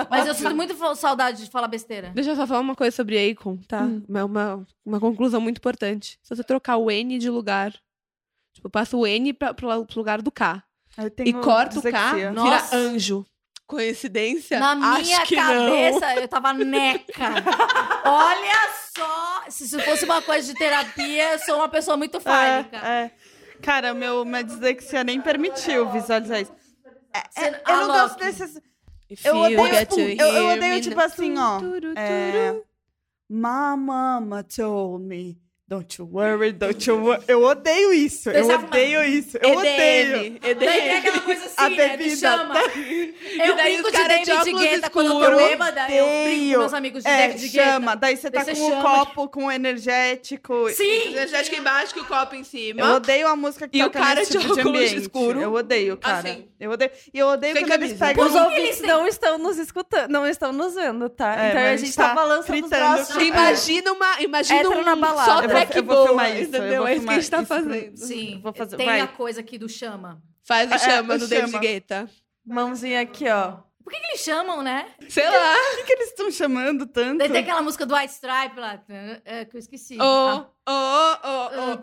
Mas eu sinto muito saudade de falar besteira. Deixa eu só falar uma coisa sobre Akon, tá? Hum. Uma, uma, uma conclusão muito importante. Se você trocar o N de lugar, tipo, passa o N pra, pro, pro lugar do K Eu e corta o K, dislexia. vira Nossa. anjo. Coincidência? Na minha Acho que não. cabeça, eu tava neca. Olha só! Se isso fosse uma coisa de terapia, eu sou uma pessoa muito fálica. É, é. Cara, meu, minha dislexia nem permitiu visualizar isso. Você- Eu a não gosto Loki. desses. Eu odeio, to eu, eu odeio tipo assim, ó. É, My mama told me Don't you worry, don't you worry. Eu odeio isso. Eu Pensava- odeio isso. Eu odeio. Daí tem aquela coisa A assim, né? Me bebida. chama. E Eu daí brinco de de David óculos Guetta quando eu tô bêbada. Eu brinco com meus amigos de É, David Guetta. chama. Daí você tá Daí com você um copo com energético. Sim! Energético embaixo, que o copo em cima. Eu odeio a música que E o toca cara nesse de tipo de ambiente. escuro. Eu odeio, cara. Assim. Eu odeio. E eu odeio Sem quando eles pegam... Os ouvintes não estão nos escutando, não estão nos vendo, tá? É, então a gente tá tá balançando os braços. Imagina uma. Imagina um na balada. só Eu vou- track eu vou boa, filmar isso, eu entendeu? vou É isso que a gente tá fazendo. Sim, Vou fazer- tem vai. a coisa aqui do chama. Faz o É, chama o do David. Guetta. Mãozinha aqui, ó. Por que, que eles chamam, né? Sei lá. Por que, que eles estão chamando tanto? Tem aquela música do White Stripe lá, é, que eu esqueci. Ô, ô, ô, ô,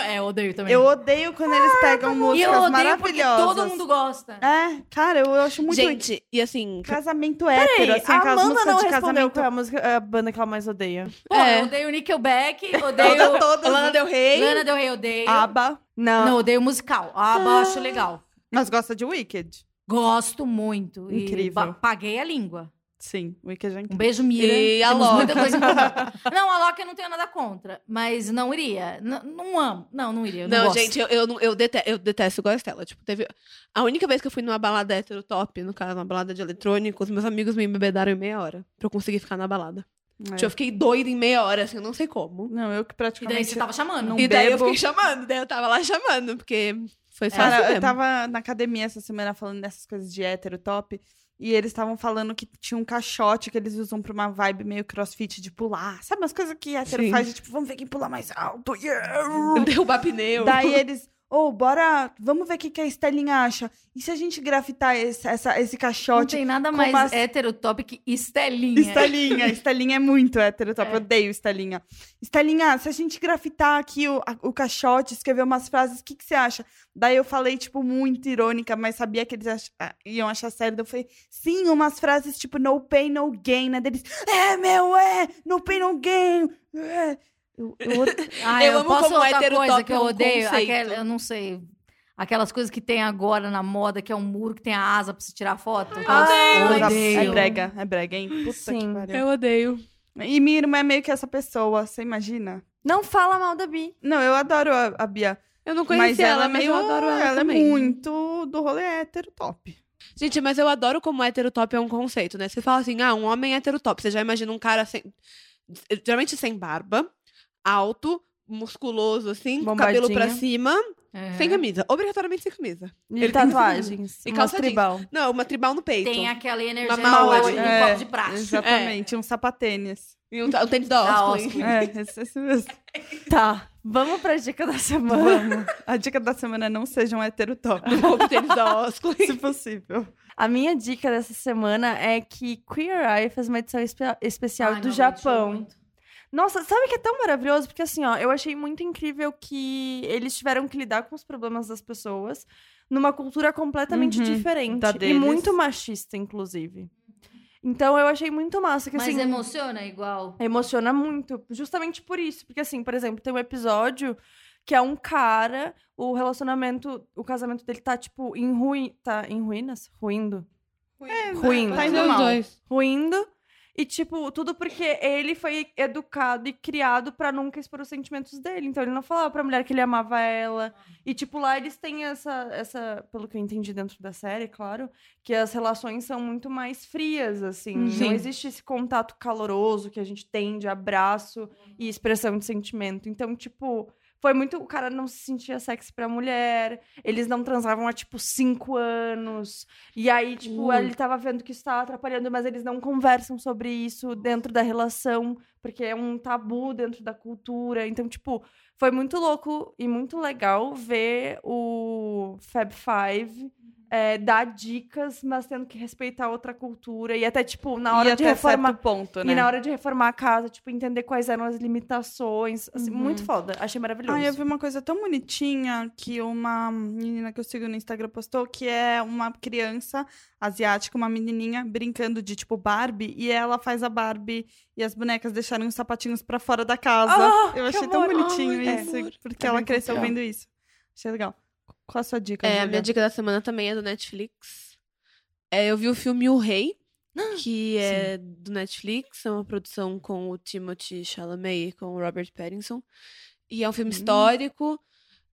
É, eu odeio também. Eu odeio quando eles pegam e músicas eu odeio porque maravilhosas. todo mundo gosta. É, cara, eu acho muito... Gente, e assim. Casamento hétero, Peraí, assim, a aquelas Amanda músicas não de respondeu casamento... qual é a, música, a banda que ela mais odeia. Pô, É. eu odeio Nickelback, odeio Todas, Lana Del Rey. Lana Del Rey, odeio. ABBA, Não. Não, odeio musical. Ah, acho legal. mas gosta de Wicked. Gosto muito. E Incrível. ba- paguei a língua. Sim, Wicked é Um beijo, Mira. E a Loki. muita coisa. Não, a Loki eu não tenho nada contra. Mas não iria. N- não amo. Não, não iria. eu Não, Não, gosto. gente, eu, eu, não- eu, detesto, eu detesto igual a Estela. Tipo, teve. A única vez que eu fui numa balada hétero top, no caso, uma balada de eletrônico, os meus amigos me embebedaram em meia hora. Pra eu conseguir ficar na balada. É. Tipo, eu fiquei doida em meia hora, assim, eu não sei como. Não, eu que E praticamente... daí você tava chamando. Não e daí eu bebo. fiquei chamando, daí eu tava lá chamando, porque foi só Cara, assim eu tava na academia essa semana falando dessas coisas de hétero top. E eles estavam falando que tinha um caixote que eles usam pra uma vibe meio crossfit de pular. Sabe umas coisas que hétero Sim. faz de tipo, vamos ver quem pula mais alto. Yeah! Derrubar pneu. Daí eles, ô, bora, vamos ver o que, que a Estelinha acha. E se a gente grafitar esse, essa, esse Não caixote tem nada mais umas- hétero top que Estelinha. Estelinha, Estelinha é muito hétero top, É. eu odeio Estelinha. Estelinha, se a gente grafitar aqui o, a- o caixote, escrever umas frases, o que, que você acha? Daí eu falei, tipo, muito irônica, mas sabia que eles ach- ah, iam achar sério. Daí eu falei, sim, umas frases tipo, no pain, no gain, né? Deles, é, meu, é, no pain, no gain. É. Eu, eu Ah, Eu eu, amo posso como outra hétero coisa top que é eu odeio? Aquela, eu não sei. Aquelas coisas que tem agora na moda, que é um muro que tem a asa pra você tirar foto. Odeio. Odeio. É brega, é brega, hein? Puta que Sim. pariu. Eu odeio. E minha irmã é meio que essa pessoa, você imagina? Não fala mal da Bi. Não, eu adoro a, a Bia. Eu não Mas conheci ela, ela, é mas meio. eu adoro ela, ela também. é muito do rolê hétero top. Gente, mas eu adoro como hétero top é um conceito, né? Você fala assim, ah, um homem hétero top. Você já imagina um cara sem. Geralmente sem barba, alto, musculoso, assim, com cabelo pra cima, É. sem camisa. Obrigatoriamente sem camisa. E Ele tem tatuagens. E calça tribal. Não, uma tribal no peito. Tem aquela energia Maori. no É, copo de prato. Exatamente, um sapatênis. E um, um tênis da Da Osklin. É, esse, esse mesmo. Tá, vamos pra dica da semana. Vamos. A dica da semana é não seja um hétero top, Um pouco tênis da Osklin. se possível. A minha dica dessa semana é que Queer Eye fez uma edição espe- especial Ai, do não, Japão. Nossa, sabe que é tão maravilhoso? Porque assim, ó, eu achei muito incrível que eles tiveram que lidar com os problemas das pessoas numa cultura completamente Uhum, diferente. da E muito machista, inclusive. Então eu achei muito massa. Que, Mas assim, emociona igual. Emociona muito, justamente por isso. Porque, assim, por exemplo, tem um episódio que é um cara, o relacionamento, o casamento dele tá, tipo, em ruim. Tá em ruínas? Ruindo. Ruindo. Tá indo Os mal. dois. Ruindo. E, tipo, tudo porque ele foi educado e criado pra nunca expor os sentimentos dele. Então, ele não falava pra mulher que ele amava ela. E, tipo, lá eles têm essa, essa pelo que eu entendi dentro da série, claro, que as relações são muito mais frias, assim. Sim. Não existe esse contato caloroso que a gente tem de abraço e expressão de sentimento. Então, tipo, foi muito. O cara não se sentia sexy pra mulher. Eles não transavam há, tipo, cinco anos. E aí, tipo, Ui. ele tava vendo que isso tava atrapalhando, mas eles não conversam sobre isso dentro da relação, porque é um tabu dentro da cultura. Então, tipo, foi muito louco e muito legal ver o Fab Five. É, dar dicas, mas tendo que respeitar outra cultura. E até, tipo, na hora e de reformar. ponto, né? E na hora de reformar a casa, tipo, entender quais eram as limitações. Assim, muito foda. Achei maravilhoso. Ah, eu vi uma coisa tão bonitinha que uma menina que eu sigo no Instagram postou, que é uma criança asiática, uma menininha, brincando de, tipo, Barbie, e ela faz a Barbie e as bonecas deixarem os sapatinhos pra fora da casa. Ah, eu achei tão amor. bonitinho isso, amor. porque É ela cresceu legal. vendo isso. Achei legal. Qual a sua dica, É, a Júlia? minha dica da semana também é do Netflix. É, eu vi o filme O Rei. que é do Netflix, é uma produção com o Timothy Chalamet e com o Robert Pattinson. E é um filme Hum. histórico,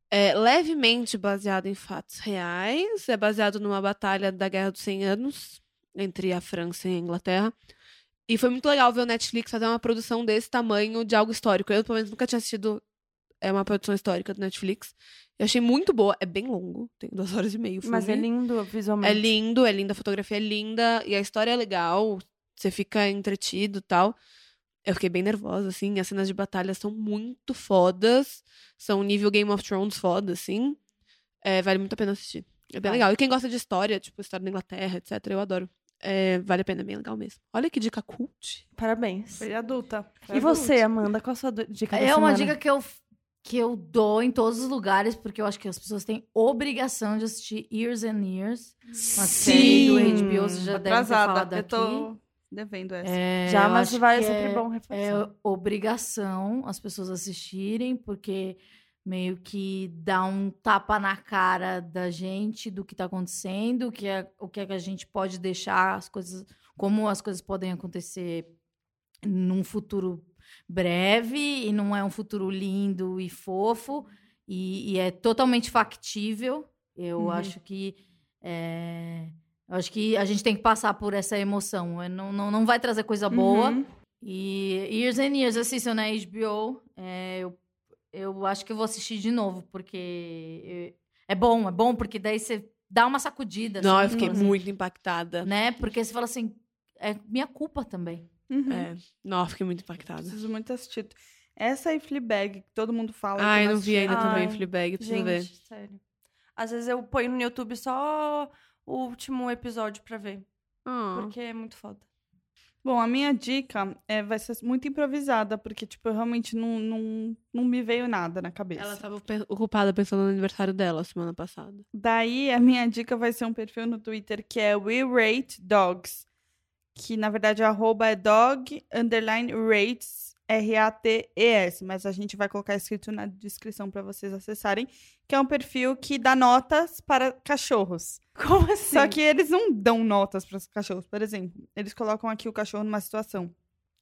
é levemente baseado em fatos reais, é baseado numa batalha da Guerra dos 100 Anos entre a França e a Inglaterra. E foi muito legal ver o Netflix fazer uma produção desse tamanho de algo histórico. Eu, pelo menos, nunca tinha assistido é uma produção histórica do Netflix. Eu achei muito boa. É bem longo, tem duas horas e meia. Mas é lindo visualmente. É lindo, é linda, a fotografia é linda e a história é legal, você fica entretido e tal. Eu fiquei bem nervosa, assim, as cenas de batalha são muito fodas, são nível Game of Thrones foda, assim. É, vale muito a pena assistir. É bem Vai. legal. E quem gosta de história, tipo, história da Inglaterra, etc., eu adoro. É, vale a pena, é bem legal mesmo. Olha que dica cult. Parabéns. Foi adulta. Foi E você, adulta. Amanda, qual a sua dica da É uma semana? dica que eu, que eu dou em todos os lugares, porque eu acho que as pessoas têm obrigação de assistir Years and Years. Uma série do HBO, você já deve ter Atrasada. falado Eu aqui. tô devendo essa. É, Já, mas vai que sempre é- bom É reforçar. obrigação as pessoas assistirem, porque meio que dá um tapa na cara da gente do que tá acontecendo, o que é, o que é que a gente pode deixar as coisas, como as coisas podem acontecer num futuro breve e não é um futuro lindo e fofo e, e é totalmente factível. Eu Uhum. acho que é, eu acho que a gente tem que passar por essa emoção. É, Não, não, não vai trazer coisa boa. Uhum. E Years and Years, assistam na HBO. É, eu, eu acho que eu vou assistir de novo, porque é bom, é bom, porque daí você dá uma sacudida. Não, eu assim, fiquei assim, muito impactada. Né? Porque você fala assim, é minha culpa também. Uhum. É, não, eu fiquei muito impactada. Preciso muito assistir. Essa e Fleabag, que todo mundo fala. Ai, eu não vi ainda também, Fleabag, preciso Gente, ver. sério. Às vezes eu ponho no YouTube só o último episódio pra ver. Ah. Porque é muito foda. Bom, a minha dica é, vai ser muito improvisada, porque, tipo, eu realmente não, não, não me veio nada na cabeça. Ela tava pe- ocupada pensando no aniversário dela semana passada. Daí, a minha dica vai ser um perfil no Twitter que é We Rate Dogs. Que, na verdade, a arroba é dog, underline, rates, R-A-T-E-S. Mas a gente vai colocar escrito na descrição para vocês acessarem. Que é um perfil que dá notas para cachorros. Como assim? Só que eles não dão notas para os cachorros. Por exemplo, eles colocam aqui o cachorro numa situação.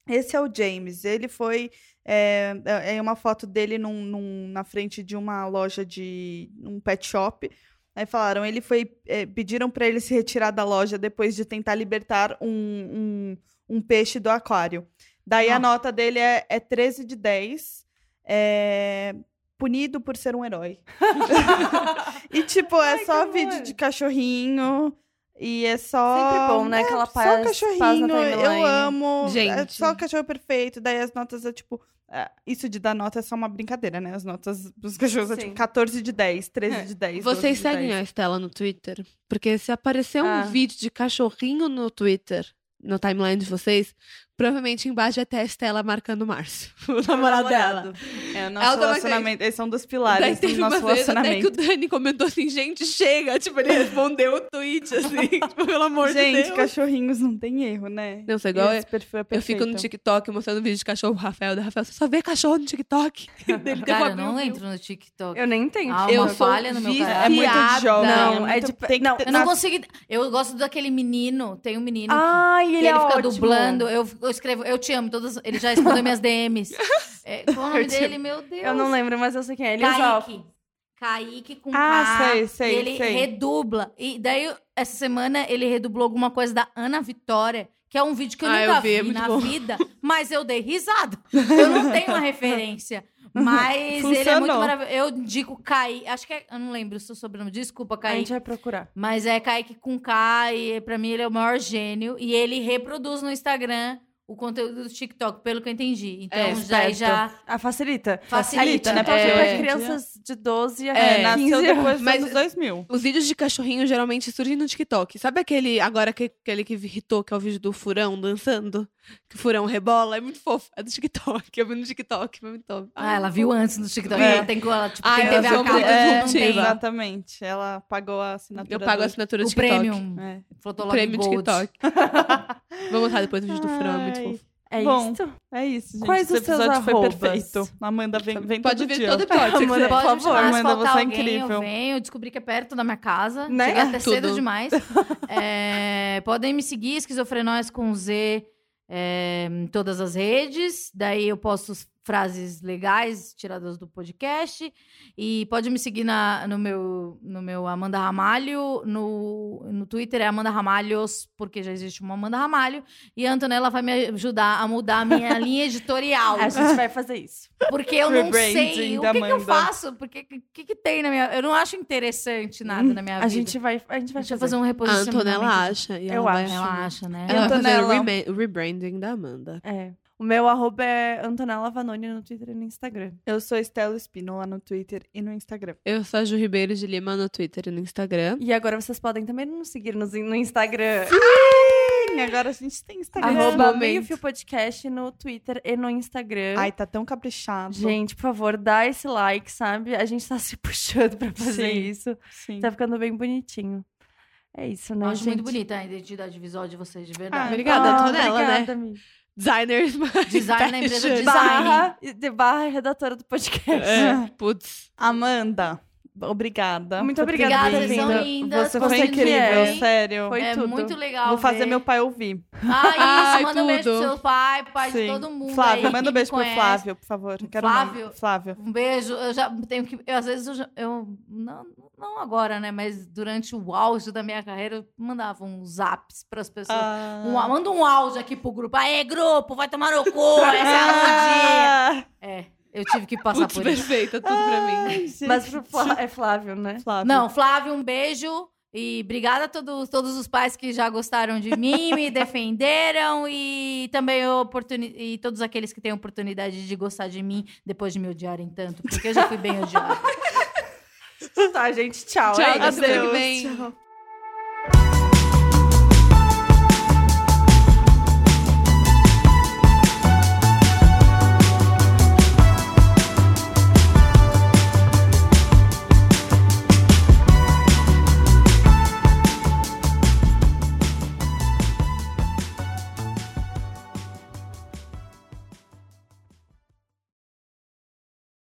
Esse é o James. Ele foi. É, é uma foto dele num- num- na frente de uma loja de. um pet shop. Aí falaram, ele foi. é, pediram para ele se retirar da loja depois de tentar libertar um, um, um peixe do aquário. Daí a nota dele é, é 13 de 10. É, punido por ser um herói. e, tipo, é Ai, só vídeo amor. de cachorrinho. E é só. Sempre bom, né? É, Aquela só paz, paz cachorrinho. na eu amo. É Gente. só o cachorro perfeito. Daí as notas é tipo. é, Isso de dar nota é só uma brincadeira, né? As notas dos cachorros é Sim. tipo 14 de 10, 13 de 10. 12 Vocês de seguem 10. a Estela no Twitter? Porque se aparecer um Ah. vídeo de cachorrinho no Twitter, no timeline de vocês, provavelmente embaixo ter a Estela marcando o Márcio, o namorado dela. É o nosso Automaticamente. relacionamento. Eles são dos Daí pilares do teve uma nosso vez até que o relacionamento. Dani comentou assim, gente, chega. Tipo, ele respondeu o tweet, assim, tipo, pelo amor de Gente, Deus. cachorrinhos não tem erro, né? Não sei, igual Esse perfil é Eu fico no. TikTok mostrando vídeo de cachorro pro Rafael. Da Rafael, você só vê cachorro no TikTok. Dele Cara, eu não entro no TikTok. Eu nem entendo. Ah, Eu sou falha no meu caráter. É muito jovem. Não, muito- é de- tem que não, ter- Eu não consegui. Eu gosto daquele menino. Tem um menino que- Ai, que ele, ele, é fica ótimo. dublando. Eu, eu escrevo, eu te amo. Todas, ele já respondeu minhas DMs. É, qual é o nome dele, meu Deus? Eu não lembro, mas eu sei quem é. Ele Kaique. Kaique com Ah, K. sei, sei, ele sei. redubla. E daí, essa semana, ele redublou alguma coisa da Ana Vitória, que é um vídeo que eu Ah, nunca eu vi, é vi muito na bom. vida, mas eu dei risada. Eu não tenho uma referência. Mas ele é muito Funcionou. maravilhoso. Eu digo Kaique, acho que é, eu não lembro o seu sobrenome, desculpa, A Kaique. gente vai procurar. Mas é Kaique com K, e pra mim ele é o maior gênio. E ele reproduz no Instagram o conteúdo do TikTok, pelo que eu entendi. Então É, já, já Ah, facilita. facilita, né? Porque É. para crianças de 12 a É, 15 nasceu anos. depois dos Mas- anos 2000. Os vídeos de cachorrinho geralmente surgem no TikTok. Sabe aquele, agora que, aquele que irritou, que é o vídeo do furão dançando? Que o furão rebola? É muito fofo. É do TikTok. Eu vi no TikTok. Foi muito top. Ah, ela viu antes no TikTok. É. Ela tem, ela, tipo, Ah, tem ela TV viu a tem. disruptiva. Exatamente. Ela pagou a assinatura. Eu pago a do- assinatura do O TikTok. Premium. É. Fotolog Prêmio Gold. TikTok. Vou mostrar depois o vídeo do furão, é muito fofo. É Bom, isso? É isso, gente. Quais Esse os seus episódio foi arrobas? perfeito. Amanda, vem, vem Pode todo vir dia. todo episódio. Amanda, por favor. Amanda, você é alguém, incrível. eu venho. Eu descobri que é perto da minha casa. Né? Cheguei até cedo Tudo. demais. É, podem me seguir, Esquizofrenóis com Z, é, todas as redes. Daí eu posto frases legais tiradas do podcast. E pode me seguir na, no, meu, no meu Amanda Ramalho. No, no Twitter é Amanda Ramalhos, porque já existe uma Amanda Ramalho. E a Antonella vai me ajudar a mudar a minha linha editorial. A gente vai fazer isso. Porque eu não sei o que, que eu faço, porque o que, que tem na minha. Eu não acho interessante nada na minha vida. A gente vai, a gente vai Deixa eu fazer. fazer um A reposicionamento. Antonella acha. E Eu acho. Ela acha, né? Ela vai fazer o rebranding da Amanda. É. O meu arroba é Antonella Vanoni no Twitter e no Instagram. Eu sou Estela Espino lá no Twitter e no Instagram. Eu sou a Ju Ribeiro de Lima no Twitter e no Instagram. E agora vocês podem também nos seguir no, no Instagram. Sim, agora a gente tem Instagram. Arroba. Meio Fio Podcast no Twitter e no Instagram. Ai, tá tão caprichado. Gente, por favor, dá esse like, sabe? A gente tá se puxando pra fazer Sim. isso. Sim. Tá ficando bem bonitinho. É isso, né, Eu acho gente? muito bonita a identidade visual de vocês, de Ah, verdade. Obrigada, Ah, Antonella, né? obrigada, amiga. Designers. Design na empresa de Barra, de barra redatora do podcast. É, putz. Amanda, obrigada. Muito obrigada, Obrigada, vocês são lindas. Você Foi incrível, é. sério. Foi é tudo. muito legal. Vou fazer ver. meu pai ouvir. Ah, isso. Ai, manda um beijo pro tudo. seu pai, pro pai de Sim. todo mundo. Flávio, aí, manda um beijo pro conhece. Flávio, por favor. Quero Flávio? muito. Flávio. Um beijo. Eu já tenho que. Eu, às vezes eu, já- eu não, não agora, né? Mas durante o auge da minha carreira, eu mandava uns zaps pras pessoas. Ah. Um- manda um áudio aqui pro grupo. Aê, grupo, vai tomar no cu, essa é a Amandinha. Ah. É, eu tive que passar Putz, por isso. perfeita, tudo pra mim. Gente. Mas pro Flá- é Flávio, né? Flávio. Não, Flávio, um beijo. E obrigada a todos, todos os pais que já gostaram de mim, me defenderam e também a oportuni- e todos aqueles que têm a oportunidade de gostar de mim depois de me odiarem tanto, porque eu já fui bem odiada. Tá, gente, tchau. Tchau, É até semana que vem. Tchau.